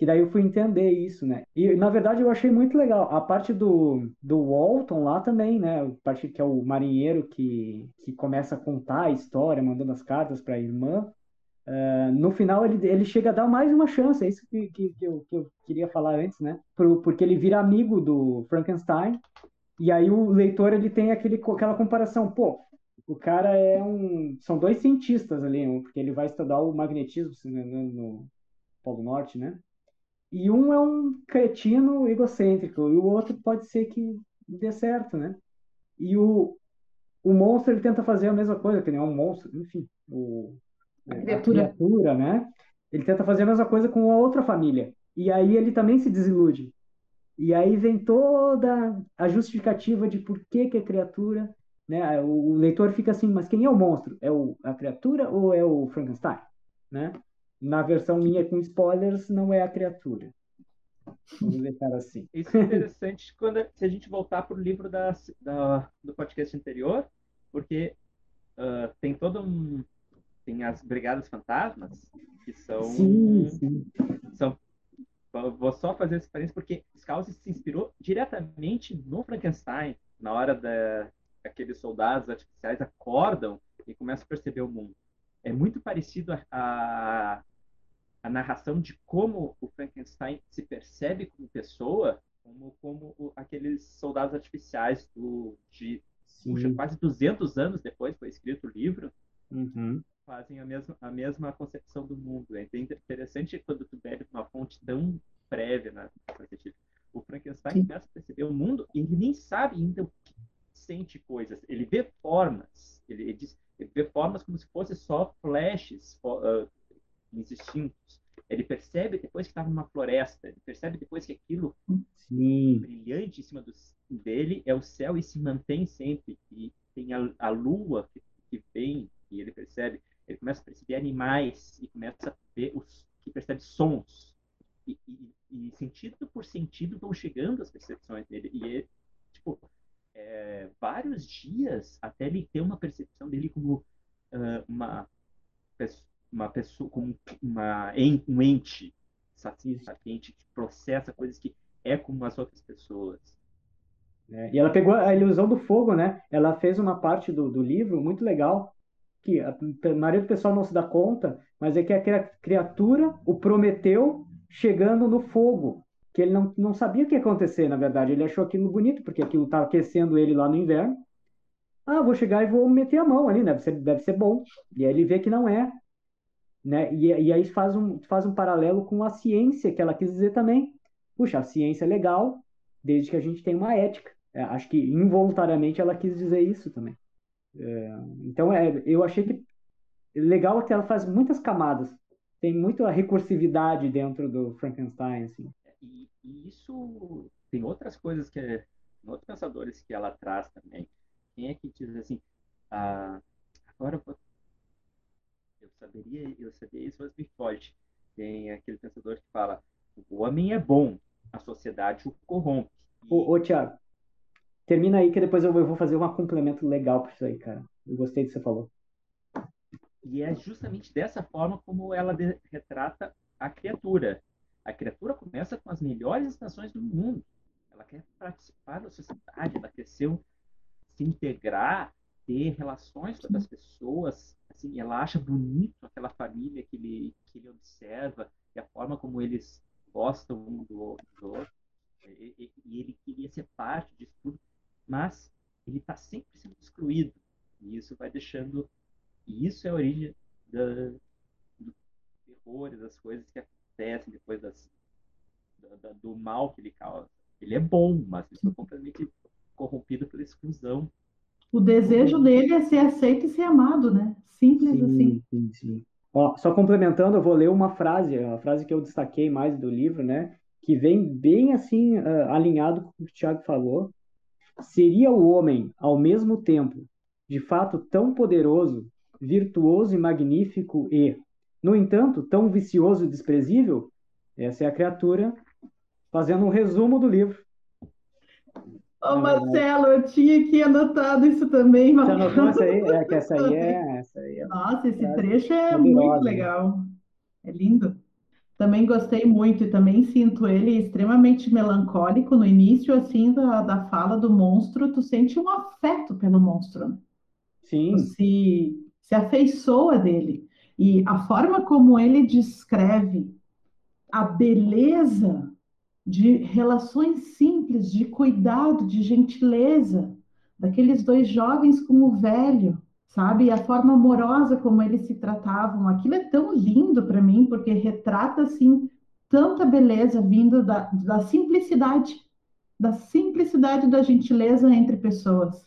Que daí eu fui entender isso, né? E na verdade eu achei muito legal a parte do, do Walton lá também, né? A parte que é o marinheiro que, que começa a contar a história, mandando as cartas para a irmã. Uh, no final ele, ele chega a dar mais uma chance, é isso que, que, que, eu, que eu queria falar antes, né? Pro, porque ele vira amigo do Frankenstein e aí o leitor ele tem aquele, aquela comparação, pô, o cara é um. São dois cientistas ali, porque ele vai estudar o magnetismo no Polo Norte, né? E um é um cretino egocêntrico, e o outro pode ser que dê certo, né? E o, o monstro ele tenta fazer a mesma coisa, que nem é um monstro, enfim, o, A a criatura. criatura, né? Ele tenta fazer a mesma coisa com a outra família. E aí ele também se desilude. E aí vem toda a justificativa de por que, que a criatura, né? O, o leitor fica assim, mas quem é o monstro? É o, a criatura ou é o Frankenstein, né? Na versão minha com spoilers, não é a criatura. Vamos deixar assim. Isso é interessante quando se a gente voltar para o livro da, da- do podcast anterior, porque ah, tem todo um tem as brigadas fantasmas que são Sim, sim. são vou só fazer esse parênteses porque Scouse se inspirou diretamente no Frankenstein na hora da aqueles soldados artificiais acordam e começam a perceber o mundo é muito parecido a, a, a narração de como o Frankenstein se percebe como pessoa como como o- aqueles soldados artificiais do de puxa, quase 200 anos depois foi escrito o livro Uhum. fazem a mesma, a mesma concepção do mundo. É bem interessante quando tu bebe uma fonte tão prévia na científica. O Frankenstein Sim. começa a perceber o mundo e ele nem sabe ainda o que sente coisas. Ele vê formas. Ele, ele diz, ele vê formas como se fossem só flashes fo- ah, instintos. Ele percebe depois que estava numa floresta. Ele percebe depois que aquilo Sim. brilhante em cima do, dele é o céu e se mantém sempre. E tem a, a lua que, que vem e ele percebe. Ele começa a perceber animais e começa a ver os que percebe sons. E, e, e sentido por sentido vão chegando as percepções dele. E ele, tipo, é, vários dias até ele ter uma percepção dele como ah, uma, pes- uma pessoa, como uma, um ente sapiente que processa coisas que é como as outras pessoas. É, e ela pegou a ilusão do fogo, né? Ela fez uma parte do, do livro muito legal, que a, a maioria do pessoal não se dá conta, mas é que a criatura, o Prometeu, chegando no fogo, que ele não, não sabia o que ia acontecer, na verdade. Ele achou aquilo bonito, porque aquilo estava aquecendo ele lá no inverno. Ah, vou chegar e vou meter a mão ali, né? deve ser, deve ser bom. E aí ele vê que não é. Né? E, e aí faz um, faz um paralelo com a ciência, que ela quis dizer também. Puxa, a ciência é legal, desde que a gente tenha uma ética. É, acho que involuntariamente ela quis dizer isso também. É, então, é, eu achei que legal que ela faz muitas camadas. Tem muito a recursividade dentro do Frankenstein, assim. E e isso tem outras coisas que é, outros pensadores que ela traz também. Quem é que diz assim, ah, agora eu, vou, eu saberia, eu saberia isso, mas me foge. Tem aquele pensador que fala, o homem é bom, a sociedade o corrompe. Ô, ô Tiago, termina aí que depois eu vou fazer um complemento legal para isso aí, cara. Eu gostei do que você falou. E é justamente dessa forma como ela retrata a criatura. A criatura começa com as melhores estações do mundo. Ela quer participar da sociedade, ela quer ser, se integrar, ter relações com outras pessoas. Assim, ela acha bonito aquela família que ele, que ele observa e a forma como eles gostam um do outro. E, ele queria ser parte disso tudo, mas ele está sempre sendo excluído. E isso vai deixando. E isso é a origem da, do terror, das coisas que acontecem depois das, da, do mal que ele causa. Ele é bom, mas ele foi completamente corrompido pela exclusão. O desejo dele é ser aceito e ser amado, né? Simples sim, assim. Sim, sim. Ó, só complementando, eu vou ler uma frase, a frase que eu destaquei mais do livro, né? Que vem bem assim, uh, alinhado com o que o Tiago falou. Seria o homem, ao mesmo tempo, de fato tão poderoso, virtuoso e magnífico e, no entanto, tão vicioso e desprezível? Essa é a criatura fazendo um resumo do livro. Ô, Marcelo, eu tinha aqui anotado isso também. Você anotou essa aí? É, que essa aí é... Essa aí é Nossa, esse trecho é muito legal. É lindo. Também gostei muito e também sinto ele extremamente melancólico no início, assim, da, da fala do monstro. Tu sente um afeto pelo monstro. Né? Sim. Tu se, se afeiçoa dele. E a forma como ele descreve a beleza de relações simples, de cuidado, de gentileza, daqueles dois jovens com o velho, sabe? E a forma amorosa como eles se tratavam. Aquilo é tão lindo para mim, porque retrata, assim, tanta beleza vindo da, da simplicidade, da simplicidade da gentileza entre pessoas.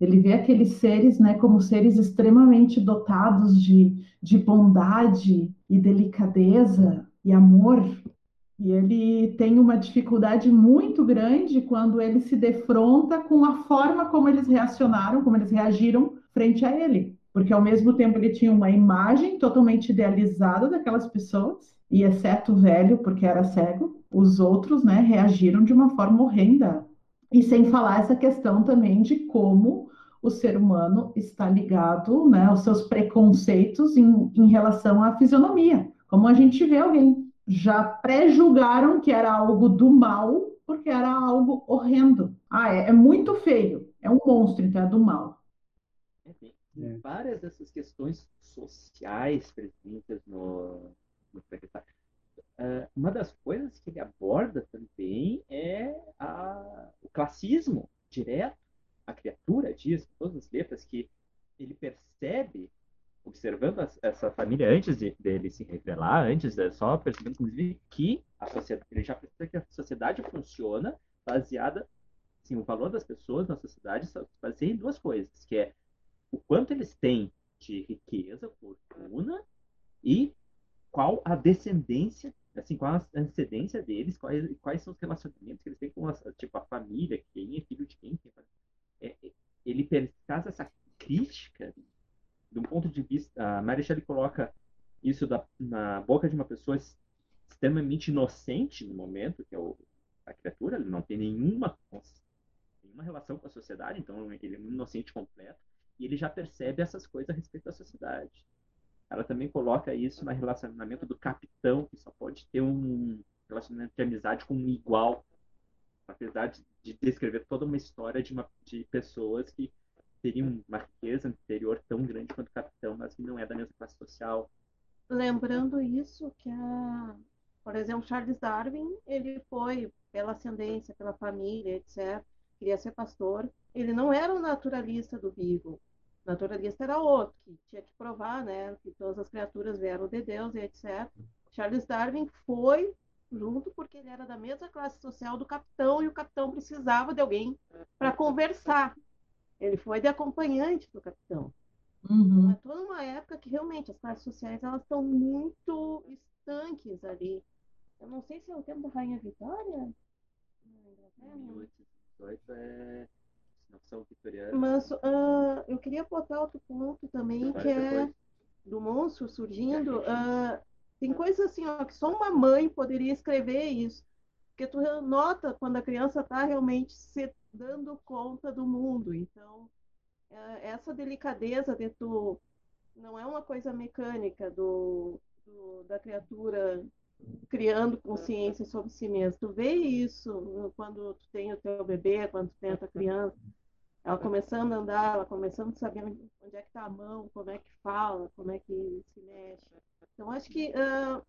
Ele vê aqueles seres, né, como seres extremamente dotados de, de bondade e delicadeza e amor, e ele tem uma dificuldade muito grande quando ele se defronta com a forma como eles reacionaram, como eles reagiram frente a ele. Porque ao mesmo tempo ele tinha uma imagem totalmente idealizada daquelas pessoas, e exceto o velho, porque era cego, os outros, né, reagiram de uma forma horrenda. E sem falar essa questão também de como o ser humano está ligado, né, aos seus preconceitos em, em relação à fisionomia. Como a gente vê alguém já pré-julgaram que era algo do mal, porque era algo horrendo. Ah, é, é muito feio, é um monstro, então é do mal. É, tem é. várias dessas questões sociais presentes no, no uh, uma das coisas que ele aborda também é a, o classismo direto. A criatura diz, todas as letras, que ele percebe observando essa família antes de, dele se revelar, antes de, só percebendo, inclusive, que a sociedade, ele já percebeu que a sociedade funciona baseada, assim, o valor das pessoas na sociedade se baseia em duas coisas, que é o quanto eles têm de riqueza, fortuna e qual a descendência, assim, qual a antecedência deles, quais, quais são os relacionamentos que eles têm com a, tipo, a família, quem é filho de quem. quem é, é ele faz essa crítica um ponto de vista, a Mary Shelley coloca isso da, na boca de uma pessoa extremamente inocente no momento, que é o, a criatura, ele não tem nenhuma, nenhuma relação com a sociedade, então ele é um inocente completo, e ele já percebe essas coisas a respeito da sociedade. Ela também coloca isso no relacionamento do capitão, que só pode ter um relacionamento de amizade com um igual, apesar de, de descrever toda uma história de, uma, de pessoas que teriam uma riqueza anterior tão grande quanto o capitão, mas não é da mesma classe social. Lembrando isso que a, por exemplo, Charles Darwin, ele foi pela ascendência, pela família, etc. Queria ser pastor. Ele não era um naturalista do vivo. O naturalista era outro, que tinha que provar, né, que todas as criaturas vieram de Deus e etc. Charles Darwin foi junto porque ele era da mesma classe social do capitão e o capitão precisava de alguém para conversar. Ele foi de acompanhante do capitão. Uhum. É toda uma época que realmente as classes sociais elas estão muito estanques ali. Eu não sei se é o tempo da Rainha Vitória. Na Inglaterra. 1818 é vitoriana. Mas uh, eu queria botar outro ponto também, que é do monstro surgindo. Uh, tem coisas assim, ó, que só uma mãe poderia escrever isso. Porque tu nota quando a criança está realmente se dando conta do mundo. Então, uh, essa delicadeza de tu. Não é uma coisa mecânica do, do da criatura criando consciência sobre si mesmo. Tu vê isso quando tu tem o teu bebê, quando tu tem a tua criança. Ela começando a andar, ela começando a saber onde é que está a mão, como é que fala, como é que se mexe. Então, acho que uh,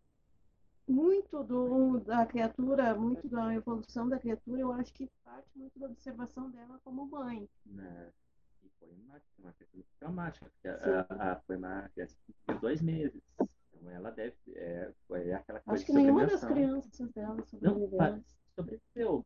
muito do, da criatura, muito da evolução da criatura, eu acho que parte muito da observação dela como mãe. Né? E foi uma, uma questão traumática, porque a, a, foi uma criança de dois meses. Então, ela deve. É, foi aquela coisa Acho que nenhuma das crianças dela sobreviveu. Não, sobreviveu.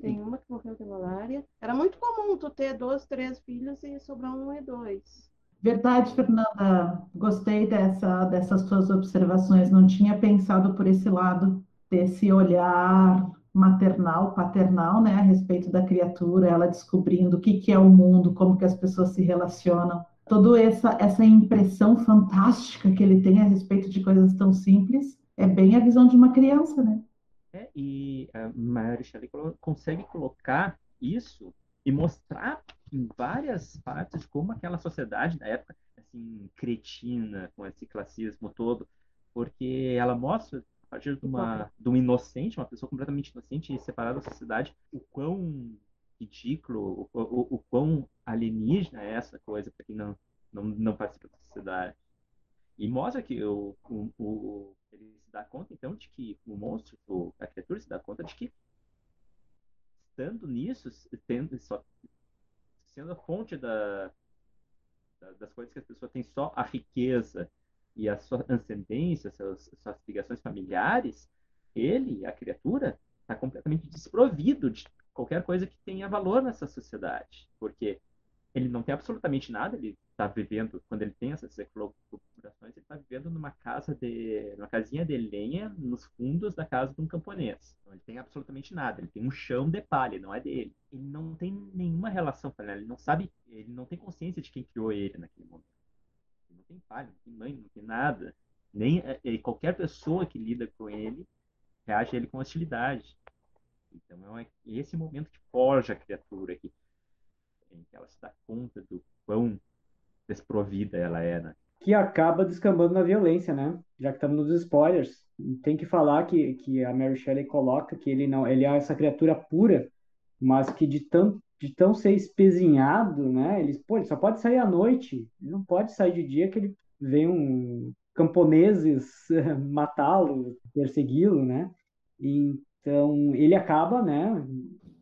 Tem uma que morreu de malária. Era muito comum tu ter dois, três filhos e sobrar um e dois. Verdade, Fernanda. Gostei dessa, dessas suas observações. Não tinha pensado por esse lado, desse olhar maternal, paternal, né, a respeito da criatura, ela descobrindo o que, que é o mundo, como que as pessoas se relacionam. Toda essa, essa impressão fantástica que ele tem a respeito de coisas tão simples é bem a visão de uma criança, né? É, e a Mary Shelley consegue colocar isso e mostrar em várias partes como aquela sociedade da época, assim, cretina, com esse classismo todo, porque ela mostra, a partir de, uma, de um inocente, uma pessoa completamente inocente e separada da sociedade, o quão ridículo, o, o, o quão alienígena é essa coisa para quem não, não, não participa da sociedade. E mostra que o, o, o ele se dá conta, então, de que o monstro, o, a criatura se dá conta de que, estando nisso, tendo, só, sendo a fonte da, da, das coisas que as pessoas têm só a riqueza e a sua ascendência, suas, suas ligações familiares, ele, a criatura, está completamente desprovido de qualquer coisa que tenha valor nessa sociedade. Porque ele não tem absolutamente nada, ele está vivendo, quando ele tem essas elucubrações, ele está vivendo numa casa de, numa casinha de lenha nos fundos da casa de um camponês. Então, ele tem absolutamente nada, ele tem um chão de palha, não é dele. Ele não tem nenhuma relação com ela, ele não sabe, ele não tem consciência de quem criou ele naquele momento. Ele não tem pai, não tem mãe, não tem nada. Nem eh, qualquer pessoa que lida com ele reage a ele com hostilidade. Então é esse momento que forja a criatura, que em que ela se dá conta do quão desprovida ela é, né? Que acaba descambando na violência, né? Já que estamos nos spoilers, tem que falar que, que a Mary Shelley coloca que ele não, ele é essa criatura pura, mas que de tão, de tão ser espezinhado, né? Ele, pô, ele só pode sair à noite, ele não pode sair de dia que ele vem um camponeses matá-lo, persegui-lo, né? Então ele acaba, né,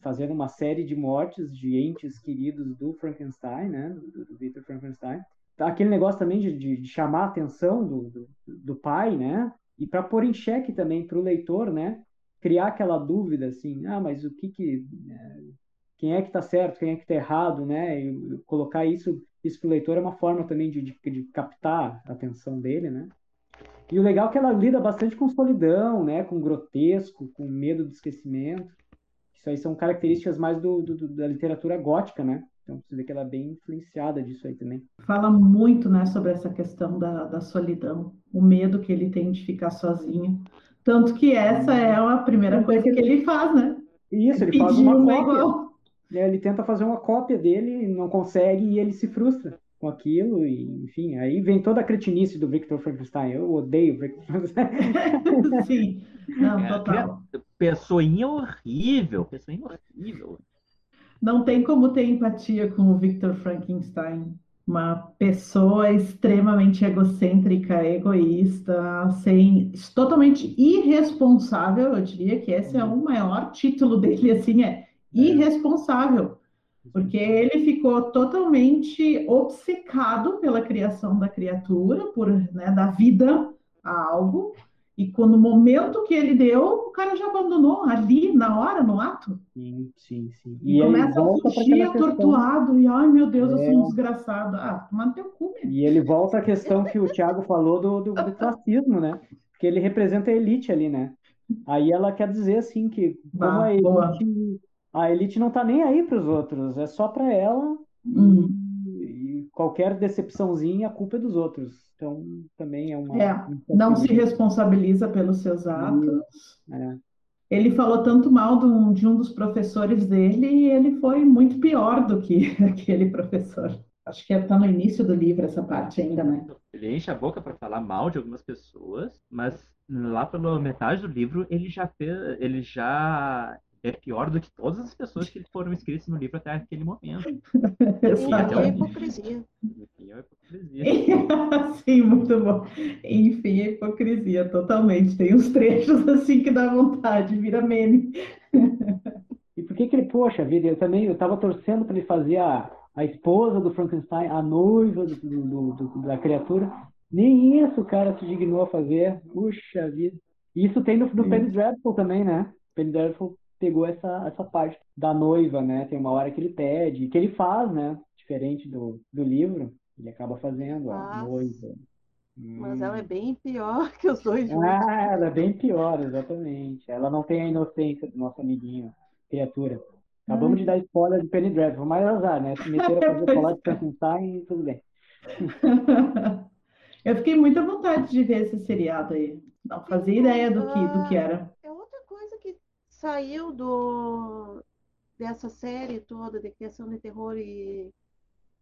fazendo uma série de mortes de entes queridos do Frankenstein, né, do, do Victor Frankenstein. Tá aquele negócio também de, de, de chamar a atenção do, do, do pai, né, e para pôr em xeque também para o leitor, né, criar aquela dúvida assim, ah, mas o que que é, quem é que está certo, quem é que está errado, né, e colocar isso isso para o leitor é uma forma também de, de, de captar a atenção dele, né. E o legal é que ela lida bastante com solidão, né, com grotesco, com medo do esquecimento. Isso aí são características mais do, do, da literatura gótica, né? Então você vê que ela é bem influenciada disso aí também. Fala muito, né, sobre essa questão da, da solidão, o medo que ele tem de ficar sozinho. Tanto que essa é a primeira coisa que ele faz, né? Isso, ele faz uma, cópia. É, ele tenta fazer uma cópia dele, não consegue e ele se frustra com aquilo, e enfim, aí vem toda a cretinice do Victor Frankenstein. Eu odeio o Victor Frankenstein. Sim, não, é, total. Pessoinha horrível, pessoinha horrível. Não tem como ter empatia com o Victor Frankenstein. Uma pessoa extremamente egocêntrica, egoísta, sem, totalmente irresponsável. Eu diria que esse é o maior título dele, assim, é, é. irresponsável porque ele ficou totalmente obcecado pela criação da criatura, por né, da vida a algo, e quando o momento que ele deu, o cara já abandonou ali, na hora, no ato. Sim, sim, sim. E, e começa a fugir atordoado, e ai meu Deus, é... eu sou um é. desgraçado. Ah, manda teu cu, mesmo. E ele volta à questão que o Thiago falou do, do, do classismo, né? Porque ele representa a elite ali, né? Aí ela quer dizer assim que como Bah, a boa. A elite não tá nem aí para os outros, é só para ela Hum. e qualquer decepçãozinha a culpa é dos outros. Então também é uma É, um não se responsabiliza pelos seus atos. é. Ele falou tanto mal de um, de um dos professores dele e ele foi muito pior do que aquele professor. Acho que está no início do livro essa parte ainda, né? Ele enche a boca para falar mal de algumas pessoas, mas lá pela metade do livro ele já fez, ele já é pior do que todas as pessoas que foram escritas no livro até aquele momento. Enfim, até é hipocrisia. É uma hipocrisia. Sim, muito bom. Enfim, a hipocrisia, totalmente. Tem uns trechos assim que dá vontade, vira meme. E por que que ele, poxa vida, eu também, eu tava torcendo para ele fazer a, a esposa do Frankenstein, a noiva do, do- do- da criatura. Nem isso o cara se dignou a fazer. Puxa vida. Isso tem no, no. Penny Dreadful também, né? Penny Dreadful pegou essa, essa parte da noiva, né? Tem uma hora que ele pede, que ele faz, né? Diferente do, do livro, ele acaba fazendo a noiva. Mas Hum. ela é bem pior que os dois juntos. Ah, ela é bem pior, exatamente. Ela não tem a inocência do nosso amiguinho, criatura. Acabamos de dar spoiler de Penny Dreadful, mas azar, né? Se meteram a fazer falar de é. Frankenstein, tudo bem. Eu fiquei muita vontade de ver esse seriado aí. Não fazia ideia do que, do que era. É outra coisa que saiu do dessa série toda de criação de terror e,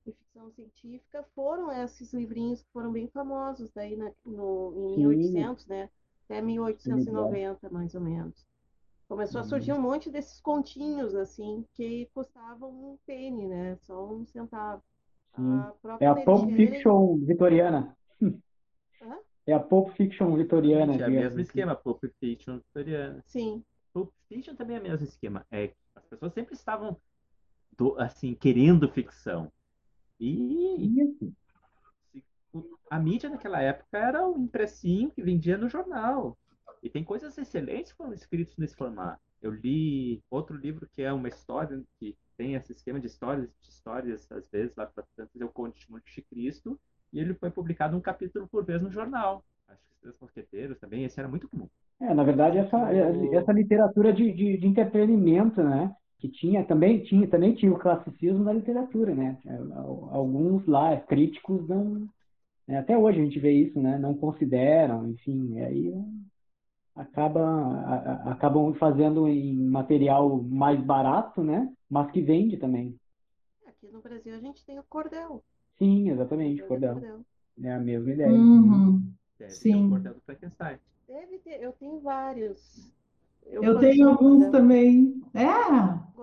e ficção científica foram esses livrinhos que foram bem famosos daí na, no, em Sim. 1800, né? Até 1890, mais ou menos. Começou a surgir um monte desses continhos assim que custavam um penny, né? Só um centavo. A É a Pulp Fiction vitoriana. Hã? É a Pulp Fiction vitoriana. É o mesmo assim. esquema, Pulp Fiction vitoriana. Sim. Pulp Fiction também é o mesmo esquema. É, as pessoas sempre estavam do- assim querendo ficção. E Isso. o- a mídia naquela época era o impressinho que vendia no jornal. E tem coisas excelentes que foram escritas nesse formato. Eu li outro livro que é uma história que tem esse esquema de histórias, de histórias às vezes lá para tantas eu conto de Monte de Cristo, e ele foi publicado um capítulo por vez no jornal. Acho que os Três Mosqueteiros também, esse era muito comum. É, na verdade, essa, essa literatura de, de, de entretenimento, né? Que tinha também, tinha também tinha o classicismo da literatura, né? Alguns lá, críticos, não. né, Até hoje a gente vê isso, né? Não consideram, enfim, e aí acaba, a- a- acabam fazendo em material mais barato, né? Mas que vende também. Aqui no Brasil a gente tem o cordel. Sim, exatamente, Cordel. cordel. É a mesma ideia. Uhum. Deve ser Sim. o Cordel do Frankenstein. Deve ter, eu tenho vários. Eu tenho coleciono alguns cordel. também. É?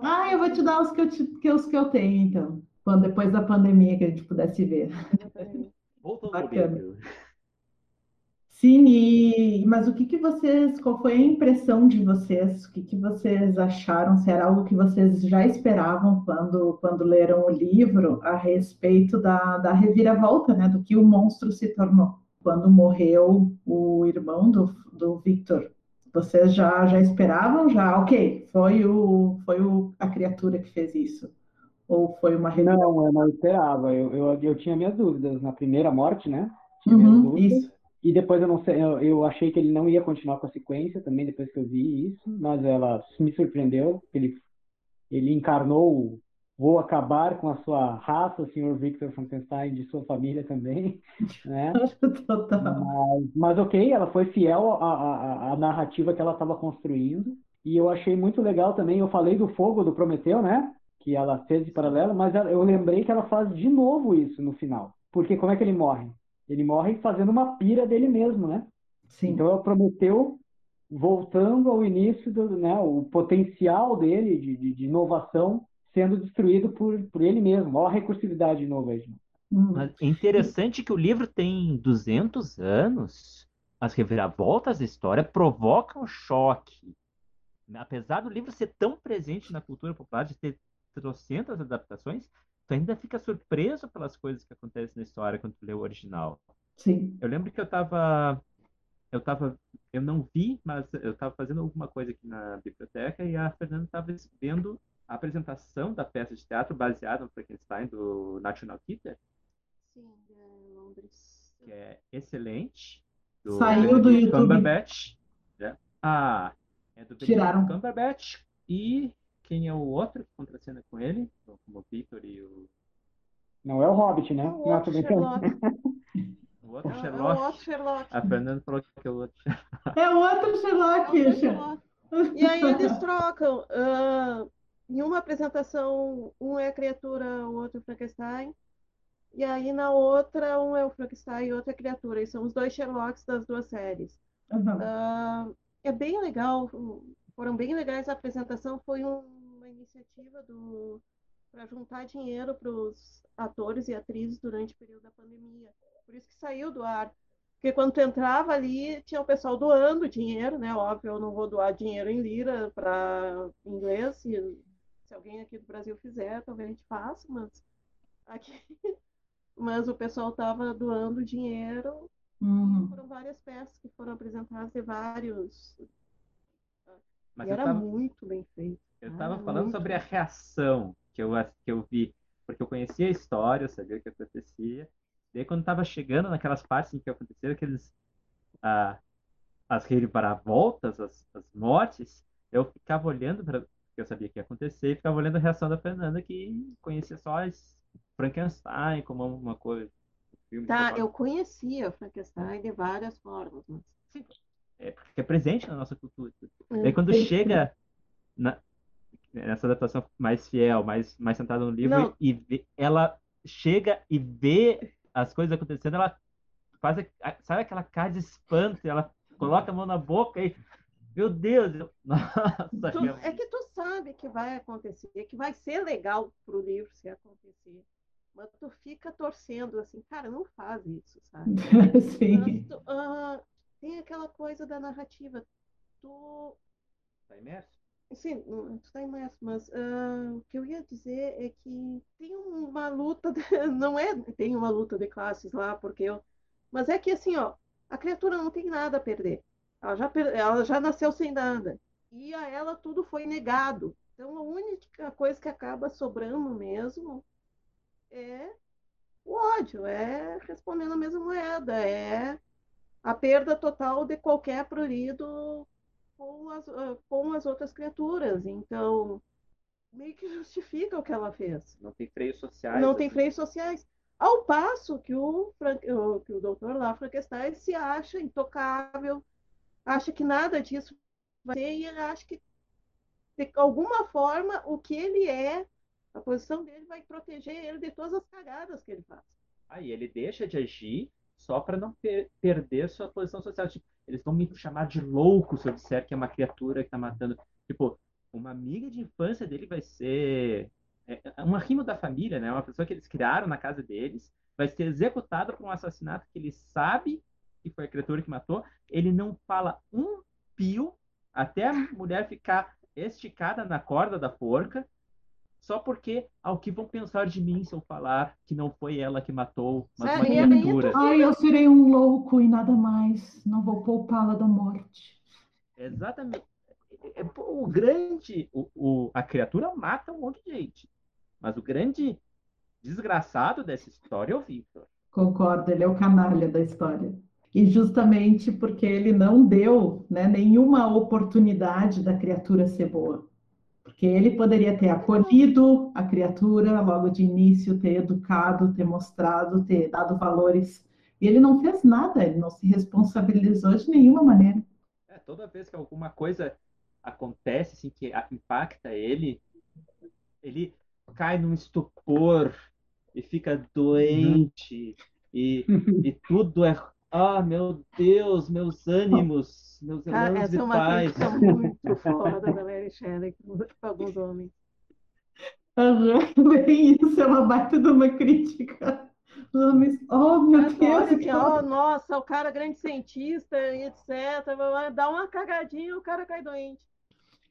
Ah, eu vou te dar os que eu, te- que os que eu tenho, então. Quando, depois da pandemia que a gente pudesse ver. Voltando Bacana. Sim, e, mas o que que vocês, qual foi a impressão de vocês? O que que vocês acharam? Se era algo que vocês já esperavam quando, quando leram o livro a respeito da, da reviravolta, né? Do que o monstro se tornou quando morreu o irmão do, do Victor. Vocês já, já esperavam? Já, ok, foi o, foi o, a criatura que fez isso? Ou foi uma? Não, eu não esperava. Eu, eu, eu tinha minhas dúvidas na primeira morte, né? Tinha Uhum, dúvidas. isso. E depois eu não sei, eu, eu achei que ele não ia continuar com a sequência também depois que eu vi isso, mas ela me surpreendeu. Ele, ele encarnou vou acabar com a sua raça, Sr. Victor Frankenstein, de sua família também, né? Total. Mas, mas ok, ela foi fiel à, à, à narrativa que ela estava construindo. E eu achei muito legal também. Eu falei do fogo do Prometeu, né? Que ela fez de paralelo, mas eu lembrei que ela faz de novo isso no final. Porque como é que ele morre? Ele morre fazendo uma pira dele mesmo, né? Sim. Então ela prometeu voltando ao início do, né, o potencial dele de, de, de inovação sendo destruído por, por ele mesmo. Olha a recursividade de novo aí. gente. Hum. Mas é interessante que o livro tem 200 anos. As reviravoltas da história provocam choque. Apesar do livro ser tão presente na cultura popular, de ter trocentas adaptações, tu ainda fica surpreso pelas coisas que acontecem na história quando tu lê o original. Sim. Eu lembro que eu tava. Eu tava. Eu não vi, mas eu tava fazendo alguma coisa aqui na biblioteca e a Fernanda tava vendo a apresentação da peça de teatro baseada no Frankenstein do National Theatre, Sim, é Londres. que é excelente. Do Saiu do YouTube. Cumberbatch. né? Ah, é do Tiraram. Cumberbatch e quem é o outro que contracena com ele? Como o Victor e o, Não é o Hobbit, né? É o Não, outro brincando. Sherlock. o outro É o- é o Sherlock. outro Sherlock. A Fernanda falou que é o outro Sherlock. É o outro É o Sherlock. outro Sherlock. E aí eles trocam. ah, em uma apresentação, um é a criatura, o outro é o Frankenstein. E aí na outra, um é o Frankenstein e outro é a criatura. E são os dois Sherlocks das duas séries. Aham. Ah, é bem legal, foram bem legais. A apresentação foi um- uma iniciativa do para juntar dinheiro para os atores e atrizes durante o período da pandemia. Por isso que saiu do ar. Porque quando tu entrava ali, tinha o pessoal doando dinheiro, né? Óbvio, eu não vou doar dinheiro em lira para inglês. Se alguém aqui do Brasil fizer, talvez a gente faça, mas aqui. Mas o pessoal estava doando dinheiro Uhum. foram várias peças que foram apresentadas de vários. Mas e era tava, muito bem feito. eu Ah, tava falando muito. sobre a reação que eu, que eu vi, porque eu conhecia a história, eu sabia o que acontecia. Daí quando tava chegando naquelas partes em que aconteceram aqueles ah, as reviravoltas, as, as mortes, eu ficava olhando para eu sabia que ia acontecer, e ficava olhando a reação da Fernanda que conhecia só as Frankenstein como uma coisa, um Tá, que eu conhecia Frankenstein de várias formas, mas. é, porque é presente na nossa cultura. É. Daí quando Sim. chega na- nessa adaptação mais fiel, mais, mais centrada no livro, Não. e vê- ela chega e vê as coisas acontecendo, ela faz, sabe aquela cara de espanto, ela coloca a mão na boca e, meu Deus, eu- nossa, Tu- é que tu sabe que vai acontecer, que vai ser legal pro livro se acontecer. Mas tu fica torcendo assim, cara, não faz isso, sabe? Sim. Mas tu- ah, tem aquela coisa da narrativa. Tu Tá imerso? Sim, tu está imerso, mas ah, o que eu ia dizer é que tem uma luta, de- não é, tem uma luta de classes lá, porque eu, mas é que assim, ó, a criatura não tem nada a perder. Ela já, ela já nasceu sem nada. E a ela tudo foi negado. Então a única coisa que acaba sobrando mesmo é o ódio, é respondendo a mesma moeda, é a perda total de qualquer prurido com as, ah, com as outras criaturas. Então, meio que justifica o que ela fez. Não tem freios sociais. Não tem assim. freios sociais. Ao passo que o- que o doutor lá, Frankenstein, se acha intocável, acha que nada disso vai ser, e acha que, de alguma forma, o que ele é, a posição dele vai proteger ele de todas as cagadas que ele faz. Aí ele deixa de agir só para não per- perder sua posição social. Tipo, eles vão me chamar de louco se eu disser que é uma criatura que tá matando. Tipo, uma amiga de infância dele vai ser é, é uma rima da família, né? Uma pessoa que eles criaram na casa deles, vai ser executada por um assassinato que ele sabe que foi a criatura que matou. Ele não fala um pio até a mulher ficar esticada na corda da forca, só porque ao que vão pensar de mim se eu falar que não foi ela que matou, mas uma Sério, e aí criatura. tu- Ai, eu serei um louco e nada mais. Não vou poupá-la da morte. Exatamente. É, pô, o grande, o, o- a criatura mata um monte de gente, mas o grande desgraçado dessa história é o Victor. Concordo, ele é o canalha da história. E justamente porque ele não deu, né, nenhuma oportunidade da criatura ser boa. Porque ele poderia ter acolhido a criatura logo de início, ter educado, ter mostrado, ter dado valores. E ele não fez nada, ele não se responsabilizou de nenhuma maneira. É, toda vez que alguma coisa acontece assim que impacta ele, ele cai num estupor e fica doente e, e tudo é ah meu Deus meus ânimos meus ânimos essa de é uma paz crítica muito foda da Mary Shelley para alguns homens. Aham, bem isso, é uma baita de uma crítica. Homens, oh meu Mas Deus, ó, nossa, o cara blá, cientista e etc. Dá uma cagadinha e o cara cai doente.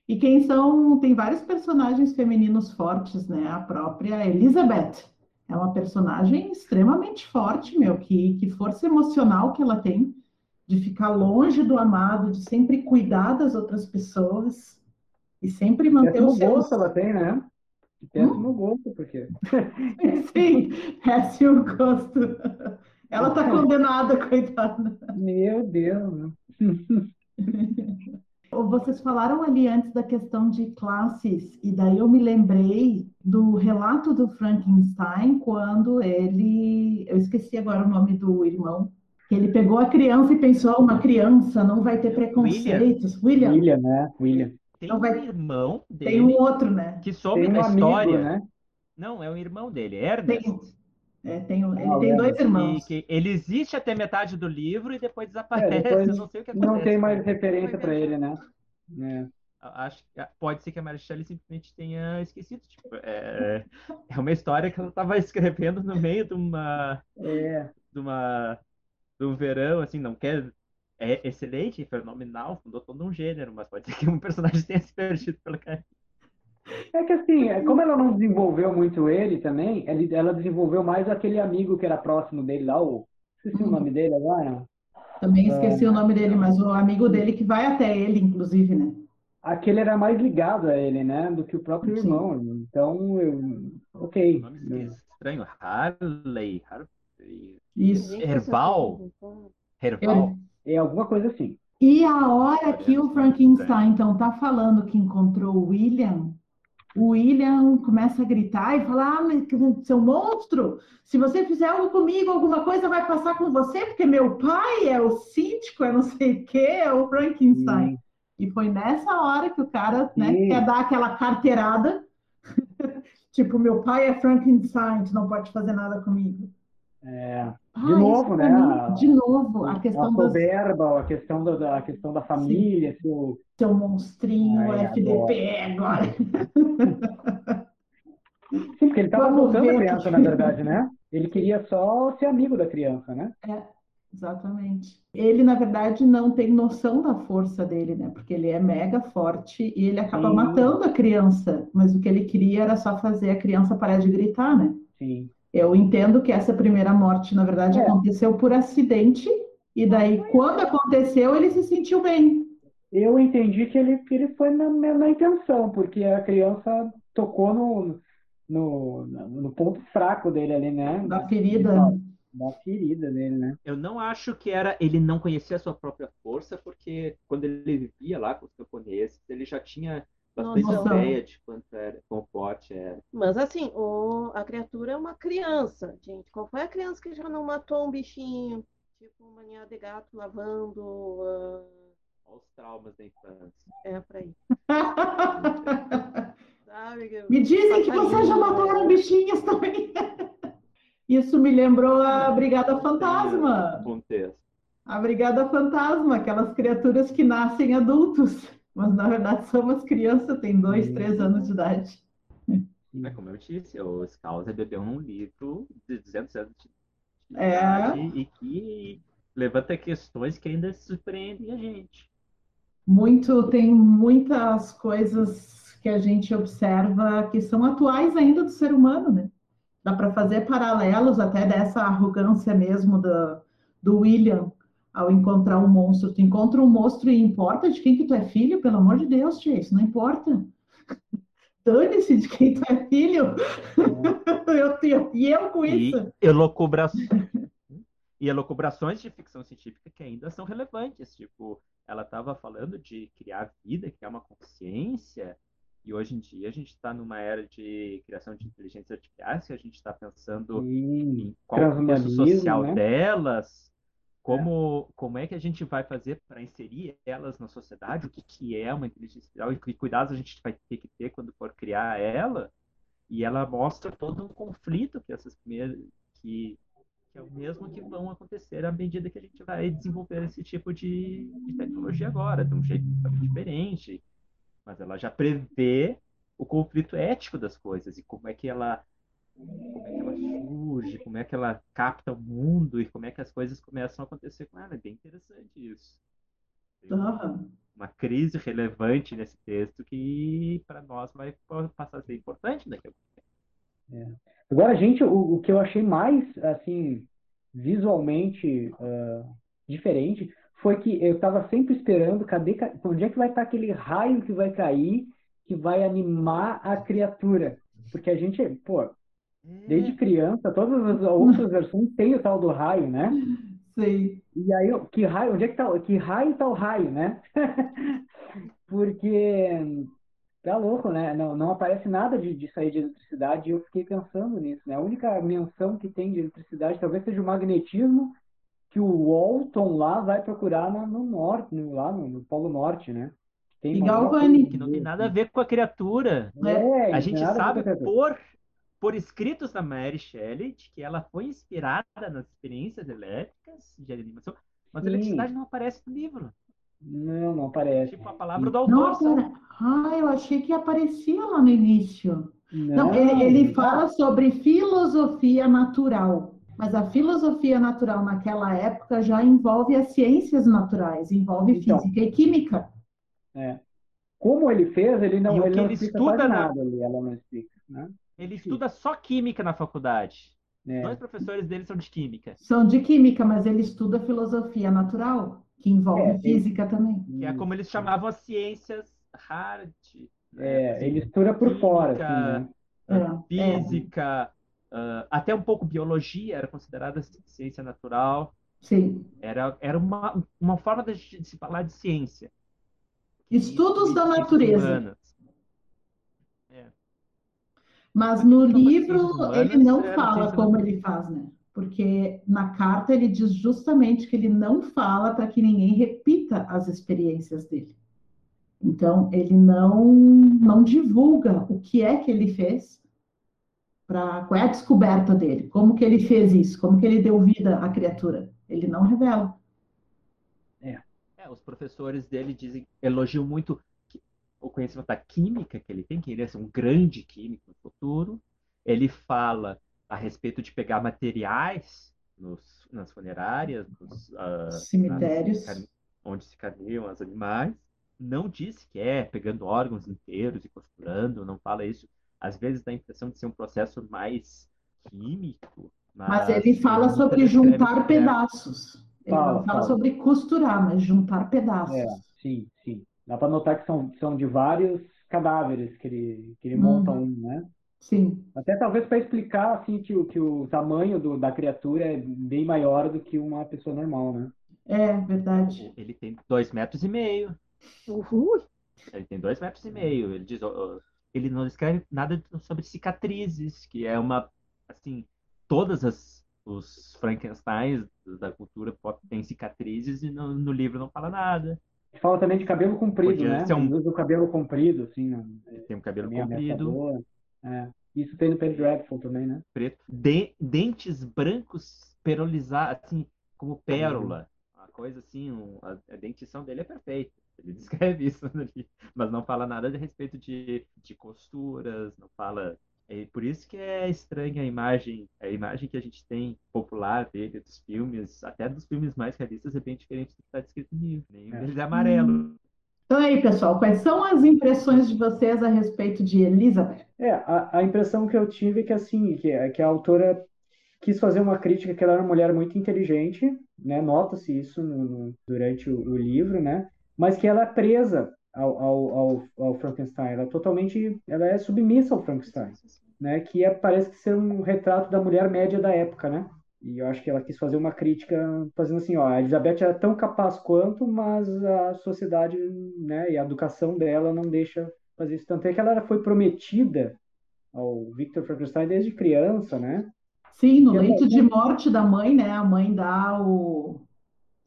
E quem são, tem vários personagens femininos fortes, né? A própria Elizabeth é uma personagem extremamente forte, meu, que, que força emocional que ela tem de ficar longe do amado, de sempre cuidar das outras pessoas e sempre manter os seus... gosto ela tem, né? Péssimo gosto, porque. Sim, péssimo gosto. Ela tá condenada, coitada. Meu Deus, né? vocês falaram ali antes da questão de classes, e daí eu me lembrei do relato do Frankenstein quando ele, eu esqueci agora o nome do irmão, ele pegou a criança e pensou, uma criança não vai ter preconceitos. William, William, né? William. Tem Não um vai- irmão dele Tem um outro, né? que soube um da amigo, história. né? Não, é o irmão dele, Ernest. Tem, é, tem, ele Ah, tem é. dois irmãos. E que ele existe até metade do livro e depois desaparece. É, depois não sei o que acontece. Não tem mais referência para ele, né? É. Acho pode ser que a Mary Shelley simplesmente tenha esquecido. Tipo, é, é uma história que ela estava escrevendo no meio de uma, É, de uma, um verão, assim, não quer. É excelente, fenomenal, fundou todo um gênero, mas pode ser que um personagem tenha se perdido pela caminho. É que assim, é, como ela não desenvolveu muito ele também, ela desenvolveu mais aquele amigo que era próximo dele lá, o. Esqueci o Uhum. nome dele agora. Também esqueci o nome dele, mas o amigo dele que vai até ele, inclusive, né? Aquele era mais ligado a ele, né? Do que o próprio Sim. irmão. Então, eu. Ok. Nome estranho, Harley, Harley, Isso. Herbal? essa- Herbal. É alguma coisa assim. E a hora que o Frankenstein, então, tá falando que encontrou o William, o William começa a gritar e falar, ah, mas, seu monstro, se você fizer algo comigo, alguma coisa vai passar com você, porque meu pai é o síndico, é não sei o quê, é o Frankenstein. E foi nessa hora que o cara, né, quer dar aquela carteirada, tipo, meu pai é Frankenstein, não pode fazer nada comigo. É, Ah, De novo, isso pra né, mim, de novo, a questão das, soberba, a questão da, da- a questão da família, seu, seu monstrinho, FDP agora. Sim, porque ele estava voltando a criança, que- na verdade, né? Ele queria só ser amigo da criança, né? Exatamente. Ele, na verdade, não tem noção da força dele, né? Porque ele é mega forte e ele acaba Sim. matando a criança. Mas o que ele queria era só fazer a criança parar de gritar, né? Sim. Eu entendo que essa primeira morte, na verdade, É. aconteceu por acidente. E daí, quando aconteceu, ele se sentiu bem. Eu entendi que ele, que ele foi na, na intenção, porque a criança tocou no, no, no ponto fraco dele ali, né? Da ferida. Da ferida dele, né? Eu não acho que era ele não conhecia a sua própria força, porque quando ele vivia lá com os camponeses, ele já tinha bastante Noção. ideia de quanto era, quão forte era. Mas assim, o- a criatura é uma criança, gente. Qual foi a criança que já não matou um bichinho? Tipo, uma ninhada de gato lavando. ah, Olha os traumas da infância. É, pra aí. Sabe? Me dizem que vocês já mataram bichinhos também. Isso me lembrou a Brigada Fantasma. Contexto. A Brigada Fantasma, aquelas criaturas que nascem adultos, mas na verdade são umas crianças, têm dois, três anos de idade. É como eu disse, o Skouser bebeu um livro de 200 anos de É. idade e que levanta questões que ainda surpreendem a gente. Muito, tem muitas coisas que a gente observa que são atuais ainda do ser humano, né? Dá para fazer paralelos até dessa arrogância mesmo do, do William ao encontrar um monstro. Tu encontra um monstro e importa de quem que tu é filho? Pelo amor de Deus, tia, isso não importa. Dane-se de quem tu é filho. Eu, eu, e eu com E isso. e elucubrações de ficção científica que ainda são relevantes. Tipo, ela estava falando de criar vida, criar uma consciência, e hoje em dia a gente está numa era de criação de inteligências artificiais, que a gente está pensando Sim. em qual é o contexto Transhumanismo, social né? delas, como, como é que a gente vai fazer para inserir elas na sociedade, o que, que é uma inteligência artificial e que cuidados a gente vai ter que ter quando for criar ela. E ela mostra todo um conflito que essas primeiras que, que é o mesmo que vão acontecer à medida que a gente vai desenvolver esse tipo de, de tecnologia agora, de um jeito diferente. Mas ela já prevê o conflito ético das coisas e como é que ela como é que ela surge, como é que ela capta o mundo e como é que as coisas começam a acontecer com ela. É bem interessante isso. Aham. uma crise relevante nesse texto que para nós vai passar a ser importante daqui a pouco. Agora, gente, o, o que eu achei mais, assim, visualmente ah, diferente foi que eu estava sempre esperando, cadê, ca- onde é que vai estar aquele raio que vai cair, que vai animar a criatura? Porque a gente, pô, desde criança, todas as outras versões têm o tal do raio, né? Sim. E aí, que raio, onde é que tá, que raio tá o raio, né? Porque tá louco, né? Não, não aparece nada de, sair de eletricidade e eu fiquei pensando nisso, né? A única menção que tem de eletricidade talvez seja o magnetismo que o Walton lá vai procurar no, no norte, no, lá no, no Polo Norte, né? Tem e Galvani. Que não tem nada a ver com a criatura. É, a gente sabe por, por escritos da Mary Shelley de que ela foi inspirada nas experiências elétricas de animação, mas Sim. a eletricidade não aparece no livro. Não, não aparece. Tipo a palavra do autor. Não, ah, eu achei que aparecia lá no início. Não, não ele, ele fala sobre filosofia natural. Mas a filosofia natural naquela época já envolve as ciências naturais, envolve então, física e química. É. Como ele fez, ele não, ele não ele estuda na... nada ali, ela não explica. Né? Ele estuda só química na faculdade. É. Dois professores dele são de química. São de química, mas ele estuda filosofia natural, que envolve é, física ele... também. Que é como eles chamavam as ciências hard. Né? É, ele estuda por química, fora. Assim, né? É, física, Uh, até um pouco biologia era considerada ciência natural. Sim. Era, era uma, uma forma de, de se falar de ciência. Estudos da natureza. É. Mas no livro ele não fala como ele faz, né? Porque na carta ele diz justamente que ele não fala para que ninguém repita as experiências dele. Então ele não não divulga o que é que ele fez para qual é a descoberta dele, como que ele fez isso, como que ele deu vida à criatura. Ele não revela. É, é os professores dele dizem, elogiam muito o conhecimento da química que ele tem, que ele é um grande químico no futuro. Ele fala a respeito de pegar materiais nos, nas funerárias, nos uh, cemitérios, nas, onde se carneiam os animais. Não diz que é pegando órgãos inteiros e costurando, não fala isso às vezes dá a impressão de ser um processo mais químico. Mas, mas ele fala sobre juntar pedaços. Ele fala, não fala, fala, sobre costurar, mas juntar pedaços. É, sim, sim. Dá para notar que são, são de vários cadáveres que ele, que ele monta uhum. um, né? Sim. Até talvez para explicar assim que, que o tamanho do, da criatura é bem maior do que uma pessoa normal, né? É, verdade. Ele tem dois metros e meio. Uhul. Ele tem dois metros e meio. Ele diz, ele não escreve nada sobre cicatrizes, que é uma, assim, todas as os Frankensteins da cultura pop têm cicatrizes e no, no livro não fala nada. Fala também de cabelo comprido, Podia né? Um... Usa o cabelo comprido, assim. Né? Tem um cabelo comprido. É. Isso tem no Penny Dreadful também, né? Preto. De... Dentes brancos perolizados, assim, como pérola. Uma coisa assim, um... a dentição dele é perfeita. Ele descreve isso ali, mas não fala nada a respeito de, de costuras, não fala. É por isso que é estranha a imagem, a imagem que a gente tem popular dele, dos filmes, até dos filmes mais realistas, é bem diferente do que está descrito no livro. Nem é. ele é amarelo. Então aí, pessoal, quais são as impressões de vocês a respeito de Elizabeth? É, a, a impressão que eu tive é que assim, que, que a autora quis fazer uma crítica que ela era uma mulher muito inteligente, né? Nota-se isso no, no, durante o, o, livro, né? mas que ela é presa ao, ao, ao, Frankenstein, ela é totalmente, ela é submissa ao Frankenstein, né? Que é, parece que ser um retrato da mulher média da época, né? E eu acho que ela quis fazer uma crítica, fazendo assim, ó, a Elizabeth era tão capaz quanto, mas a sociedade, né, e a educação dela não deixa fazer isso. Tanto é que ela foi prometida ao Victor Frankenstein desde criança, né? Sim, no leito de morte da mãe, né? A mãe dá o,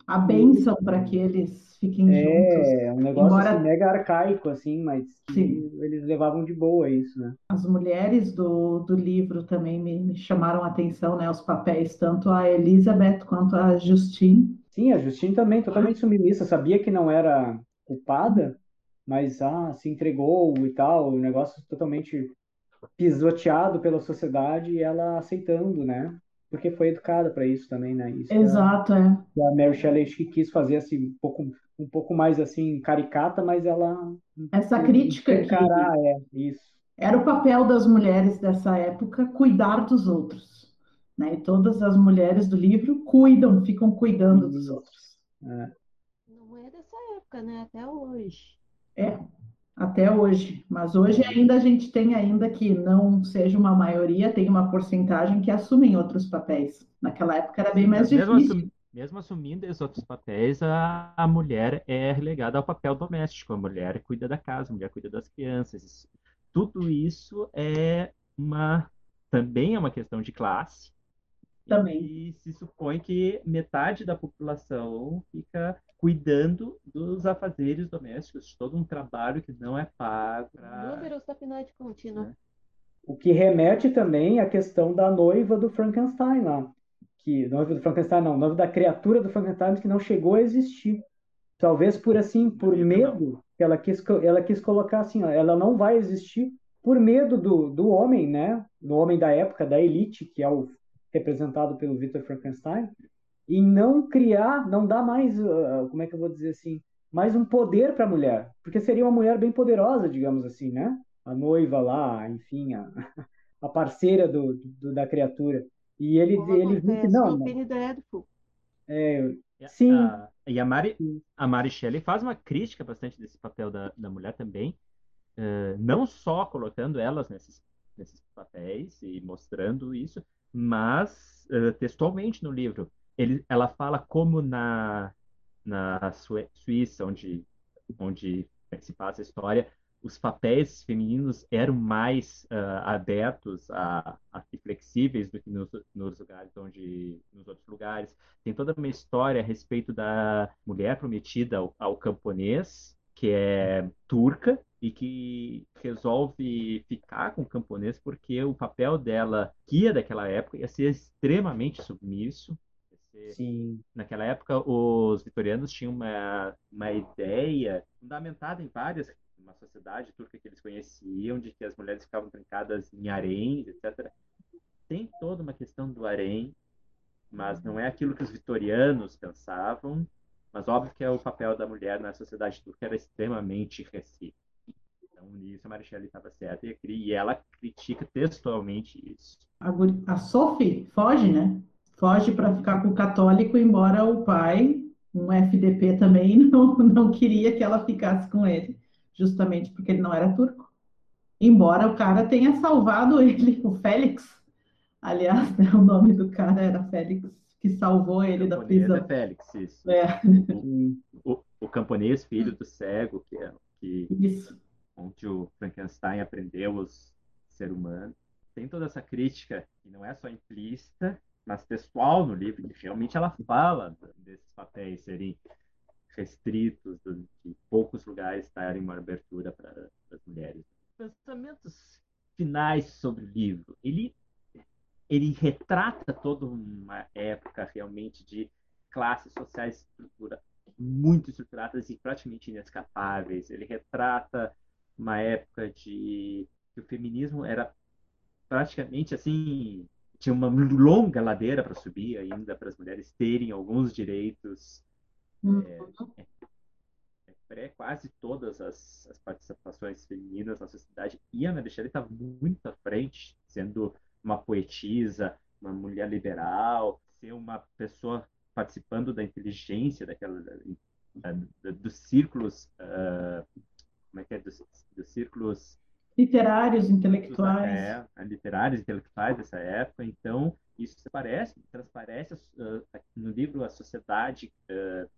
a bênção para que eles fiquem é, juntos. É, um negócio Embora... assim, mega arcaico, assim, mas eles levavam de boa isso, né? As mulheres do, do livro também me, me chamaram a atenção, né? Os papéis, tanto a Elizabeth quanto a Justine. Sim, a Justine também, totalmente submissa, sabia que não era culpada, mas ah, se entregou e tal, o negócio totalmente pisoteado pela sociedade e ela aceitando, né? Porque foi educada para isso também, né? Isso Exato, é. A Mary Shelley que quis fazer assim um pouco um pouco mais assim caricata, mas ela essa crítica encarar, que é isso. Era o papel das mulheres dessa época cuidar dos outros, né? E todas as mulheres do livro cuidam, ficam cuidando uhum. dos outros. É. Não é dessa época, né? Até hoje. É, até hoje. Mas hoje ainda a gente tem ainda que não seja uma maioria, tem uma porcentagem que assumem outros papéis. Naquela época era bem mais mesmo difícil. mesmo assumindo esses outros papéis, a, a mulher é relegada ao papel doméstico. A mulher cuida da casa, a mulher cuida das crianças. Tudo isso é uma também é uma questão de classe. Também. E se supõe que metade da população fica cuidando dos afazeres domésticos, todo um trabalho que não é pago. Pra... Números da PNAD contínua. O que remete também à questão da noiva do Frankenstein lá. Que, noiva do Frankenstein não, noiva da criatura do Frankenstein que não chegou a existir. Talvez por assim, por medo, que ela quis, ela quis colocar assim, ó, ela não vai existir por medo do, do homem, né? Do homem da época, da elite, que é o representado pelo Victor Frankenstein, e não criar, não dar mais, uh, como é que eu vou dizer assim, mais um poder para a mulher, porque seria uma mulher bem poderosa, digamos assim, né? A noiva lá, enfim, a, a parceira do, do, da criatura. E ele, Como ele viu que não. no Penny Dreadful. É, sim. A, e a Mari, a Mary Shelley faz uma crítica bastante desse papel da, da mulher também, uh, não só colocando elas nesses, nesses papéis e mostrando isso, mas uh, textualmente no livro. Ele, ela fala como na, na Suíça, onde, onde se passa a história, os papéis femininos eram mais uh, abertos a, a, e flexíveis do que nos, nos, lugares onde nos outros lugares tem toda uma história a respeito da mulher prometida ao, ao camponês que é turca e que resolve ficar com o camponês porque o papel dela, guia daquela época, ia ser extremamente submisso. Ser... Sim. Naquela época, os vitorianos tinham uma, uma ideia fundamentada em várias uma sociedade turca que eles conheciam, de que as mulheres ficavam trancadas em haréns, etc. Tem toda uma questão do harém, mas não é aquilo que os vitorianos pensavam, mas óbvio que é o papel da mulher na sociedade turca era extremamente restrito. Então, nisso a Marichelle estava certa e ela critica textualmente isso. A, a Sophie foge, né? Foge para ficar com o católico, embora o pai, um FDP também, não, não queria que ela ficasse com ele, justamente porque ele não era turco. Embora o cara tenha salvado ele, o Félix, aliás, né, o nome do cara era Félix, que salvou ele da prisão. É Félix, isso. É. O, o, camponês, filho do cego, que é que isso. onde o Frankenstein aprendeu os ser humano. Tem toda essa crítica, que não é só implícita, mas textual no livro, que realmente ela fala desses papéis serem restritos, de poucos lugares darem uma abertura para as mulheres. Pensamentos finais sobre o livro. Ele ele retrata toda uma época realmente de classes sociais estrutura, muito estruturadas e praticamente inescapáveis. Ele retrata uma época de que o feminismo era praticamente assim tinha uma longa ladeira para subir ainda para as mulheres terem alguns direitos. Uhum. é, é, pré quase todas as, as, participações femininas na sociedade. E a Ana Shelley está muito à frente sendo uma poetisa, uma mulher liberal, ser uma pessoa participando da inteligência daquela da, da, dos círculos uh, como é que é? Dos, dos círculos literários intelectuais é, literários intelectuais dessa época então isso parece transparece uh, no livro a sociedade uh,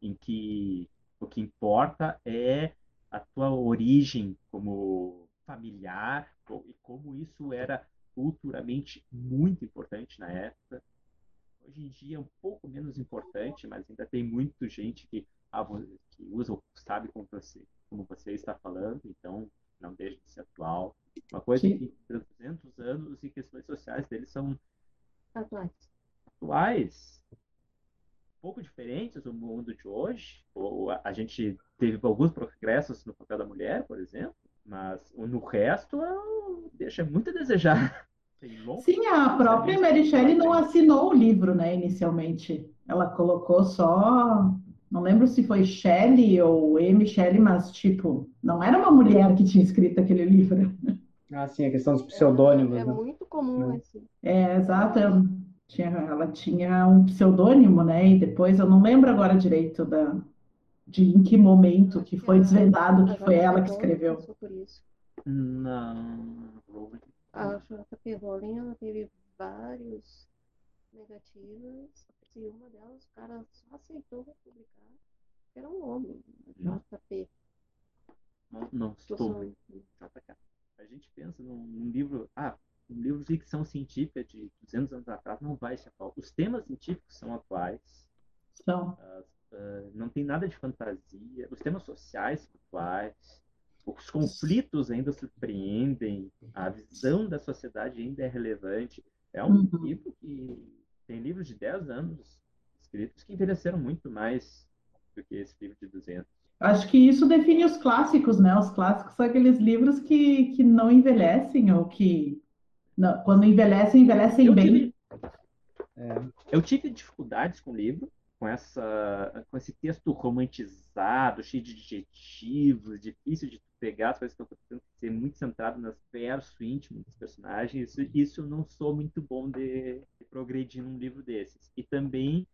em que o que importa é a tua origem como familiar e como isso era culturalmente muito importante na época. Hoje em dia é um pouco menos importante, mas ainda tem muita gente que, que usa o sabe como você, como você está falando, então não deixa de ser atual. Uma coisa Sim. que 300 anos e questões sociais deles são atuais. atuais um pouco diferentes do mundo de hoje. Ou a gente teve alguns progressos no papel da mulher, por exemplo, mas no resto deixa muito a desejar. Sim, a própria Mary Shelley não assinou o livro, né, inicialmente. Ela colocou só, não lembro se foi Shelley ou M. Shelley, mas tipo, não era uma mulher que tinha escrito aquele livro. Ah, sim, a questão dos pseudônimos. É, é né? muito comum é. assim. É, exato. Tinha, ela tinha um pseudônimo, né? E depois eu não lembro agora direito da, de em que momento que foi desvendado que foi ela que escreveu. Não. A JP Rowling ela teve vários negativas. E uma delas o cara só aceitou publicar. Era um homem, JP. Não, não estou. A gente pensa num, num livro. Ah, um livro de ficção científica de 200 anos atrás não vai ser atual. Os temas científicos são atuais. São. Uh, uh, não tem nada de fantasia. Os temas sociais são atuais. Os conflitos ainda surpreendem. A visão da sociedade ainda é relevante. É um uhum. livro que tem livros de 10 anos escritos que envelheceram muito mais do que esse livro de 200. Acho que isso define os clássicos, né? Os clássicos são aqueles livros que, que não envelhecem ou que não, quando envelhecem, envelhecem eu bem. Tive, é, eu tive dificuldades com o livro, com, essa, com esse texto romantizado, cheio de adjetivos, difícil de pegar as coisas que estão acontecendo, ser muito centrado no verso íntimo dos personagens. Isso, isso eu não sou muito bom de, de progredir num livro desses. E também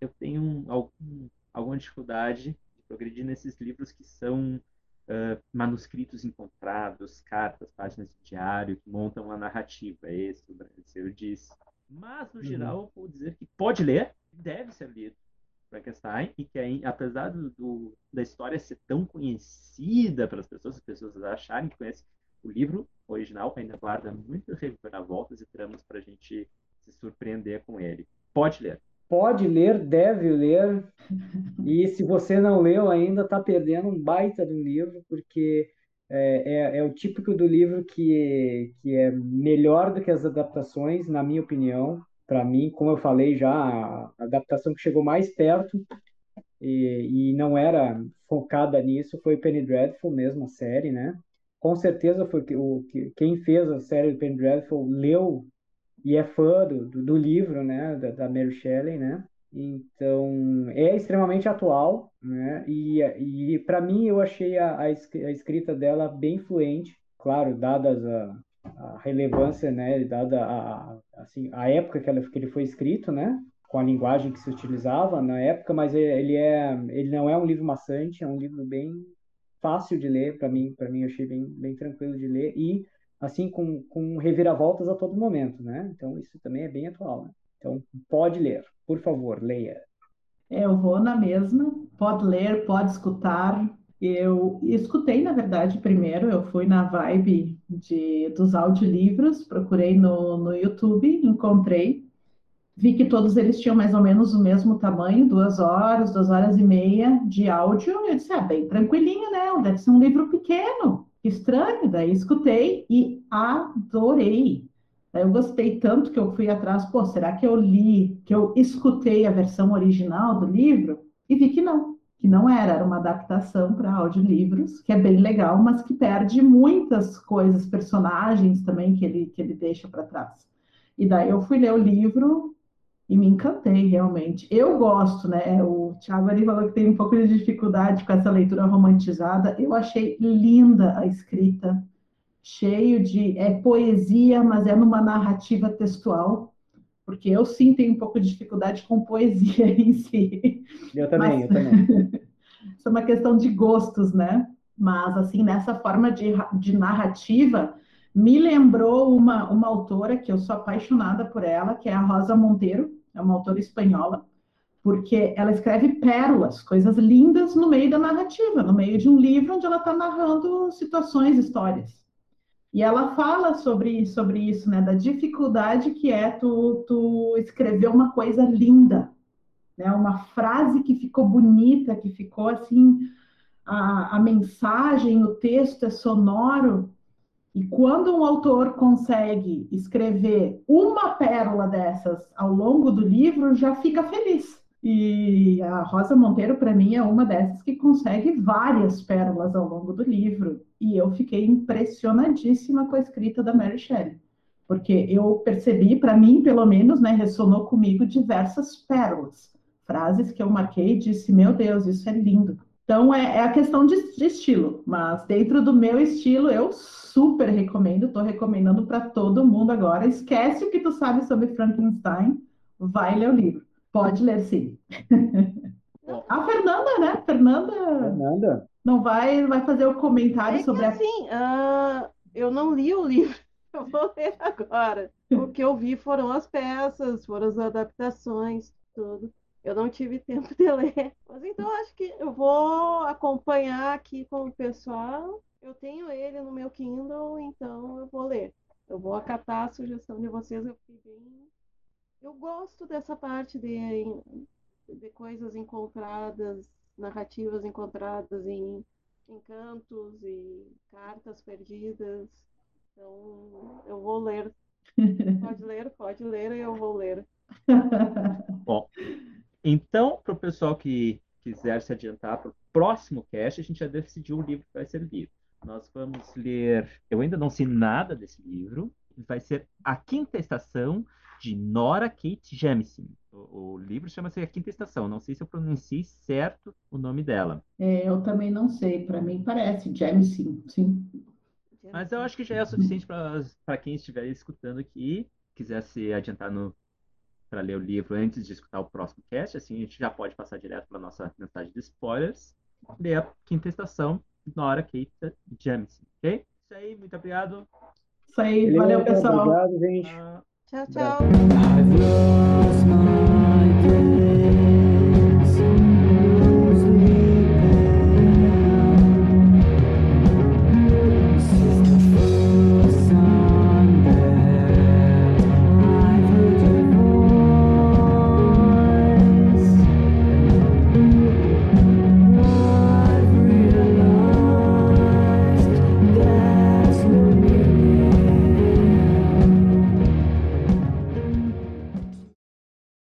eu tenho um, algum, alguma dificuldade de progredir nesses livros que são uh, manuscritos encontrados, cartas, páginas de diário que montam uma narrativa. É esse o Brasil disse. Mas, no uhum. geral, vou dizer que pode ler, deve ser lido. Frankenstein e que apesar do, do, da história ser tão conhecida para as pessoas, as pessoas acharem que conhecem o livro original, ainda guarda muitas reviravoltas e tramas para a gente se surpreender com ele. Pode ler pode ler, deve ler, e se você não leu ainda, está perdendo um baita de um livro, porque é, é, é, o típico do livro que, que é melhor do que as adaptações, na minha opinião. Para mim, como eu falei já, a adaptação que chegou mais perto e, e não era focada nisso foi Penny Dreadful mesmo, a série, né? Com certeza foi o, quem fez a série do Penny Dreadful leu e é fã do, do, livro, né, da, da, Mary Shelley, né? Então, é extremamente atual, né? E, e para mim eu achei a, a escrita dela bem fluente, claro, dadas a, a relevância, né, dada a, assim, a época que, ela, que ele foi escrito, né? com a linguagem que se utilizava na época, mas ele é ele não é um livro maçante, é um livro bem fácil de ler para mim, para mim eu achei bem bem tranquilo de ler e assim com, com reviravoltas a todo momento, né? Então isso também é bem atual. Né? Então pode ler, por favor, leia. É, eu vou na mesma, pode ler, pode escutar. Eu escutei, na verdade, primeiro, eu fui na vibe de, dos audiolivros, procurei no, no YouTube, encontrei, vi que todos eles tinham mais ou menos o mesmo tamanho, duas horas, duas horas e meia de áudio. Eu disse, ah, bem tranquilinho, né? Deve ser um livro pequeno estranho, daí escutei e adorei. Daí eu gostei tanto que eu fui atrás, pô, será que eu li, que eu escutei a versão original do livro? E vi que não, que não era, era uma adaptação para audiolivros, que é bem legal, mas que perde muitas coisas, personagens também que ele, que ele deixa para trás. E daí eu fui ler o livro e me encantei realmente. Eu gosto, né? O Thiago ali falou que tem um pouco de dificuldade com essa leitura romantizada. Eu achei linda a escrita, cheio de é poesia, mas é numa narrativa textual, porque eu sim tenho um pouco de dificuldade com poesia em si. Eu também, mas... eu também. Isso é uma questão de gostos, né? Mas assim, nessa forma de, de narrativa, me lembrou uma, uma autora que eu sou apaixonada por ela, que é a Rosa Monteiro, é uma autora espanhola, porque ela escreve pérolas, coisas lindas no meio da narrativa, no meio de um livro onde ela está narrando situações, histórias. E ela fala sobre, sobre isso, né, da dificuldade que é tu, tu escrever uma coisa linda, né, uma frase que ficou bonita, que ficou assim, a, a mensagem, o texto é sonoro, e quando um autor consegue escrever uma pérola dessas ao longo do livro, já fica feliz. E a Rosa Monteiro, para mim, é uma dessas que consegue várias pérolas ao longo do livro. E eu fiquei impressionadíssima com a escrita da Mary Shelley. Porque eu percebi, para mim, pelo menos, né, ressonou comigo diversas pérolas. Frases que eu marquei e disse: Meu Deus, isso é lindo. Então, é, é a questão de, de, estilo, mas dentro do meu estilo, eu super recomendo, estou recomendando para todo mundo agora. Esquece o que tu sabe sobre Frankenstein, vai ler o livro. Pode ler sim. a Fernanda, né? Fernanda. Fernanda. Não vai, vai fazer o comentário é sobre a. Assim, uh, eu não li o livro, eu vou ler agora. O que eu vi foram as peças, foram as adaptações. tudo. Eu não tive tempo de ler. Mas então acho que eu vou acompanhar aqui com o pessoal. Eu tenho ele no meu Kindle, então eu vou ler. Eu vou acatar a sugestão de vocês. Eu bem. Eu gosto dessa parte de, de coisas encontradas, narrativas encontradas em encantos e cartas perdidas. Então, eu vou ler. Pode ler, pode ler, eu vou ler. Bom, então, para o pessoal que quiser se adiantar para o próximo cast, a gente já decidiu o livro que vai ser lido. Nós vamos ler. Eu ainda não sei nada desse livro. Vai ser A Quinta Estação, de Nora Kate Jemisin. O, o livro chama-se A Quinta Estação. Não sei se eu pronunciei certo o nome dela. É, eu também não sei. Para mim parece Jemisin, sim. Mas eu acho que já é o suficiente para quem estiver escutando aqui, quiser se adiantar no para ler o livro antes de escutar o próximo cast, assim a gente já pode passar direto para nossa mensagem de spoilers. Ler a quinta estação, Nora Kate Jameson, ok? Isso aí, muito obrigado. Isso aí, valeu, pessoal. Obrigado, gente. Ciao, ciao.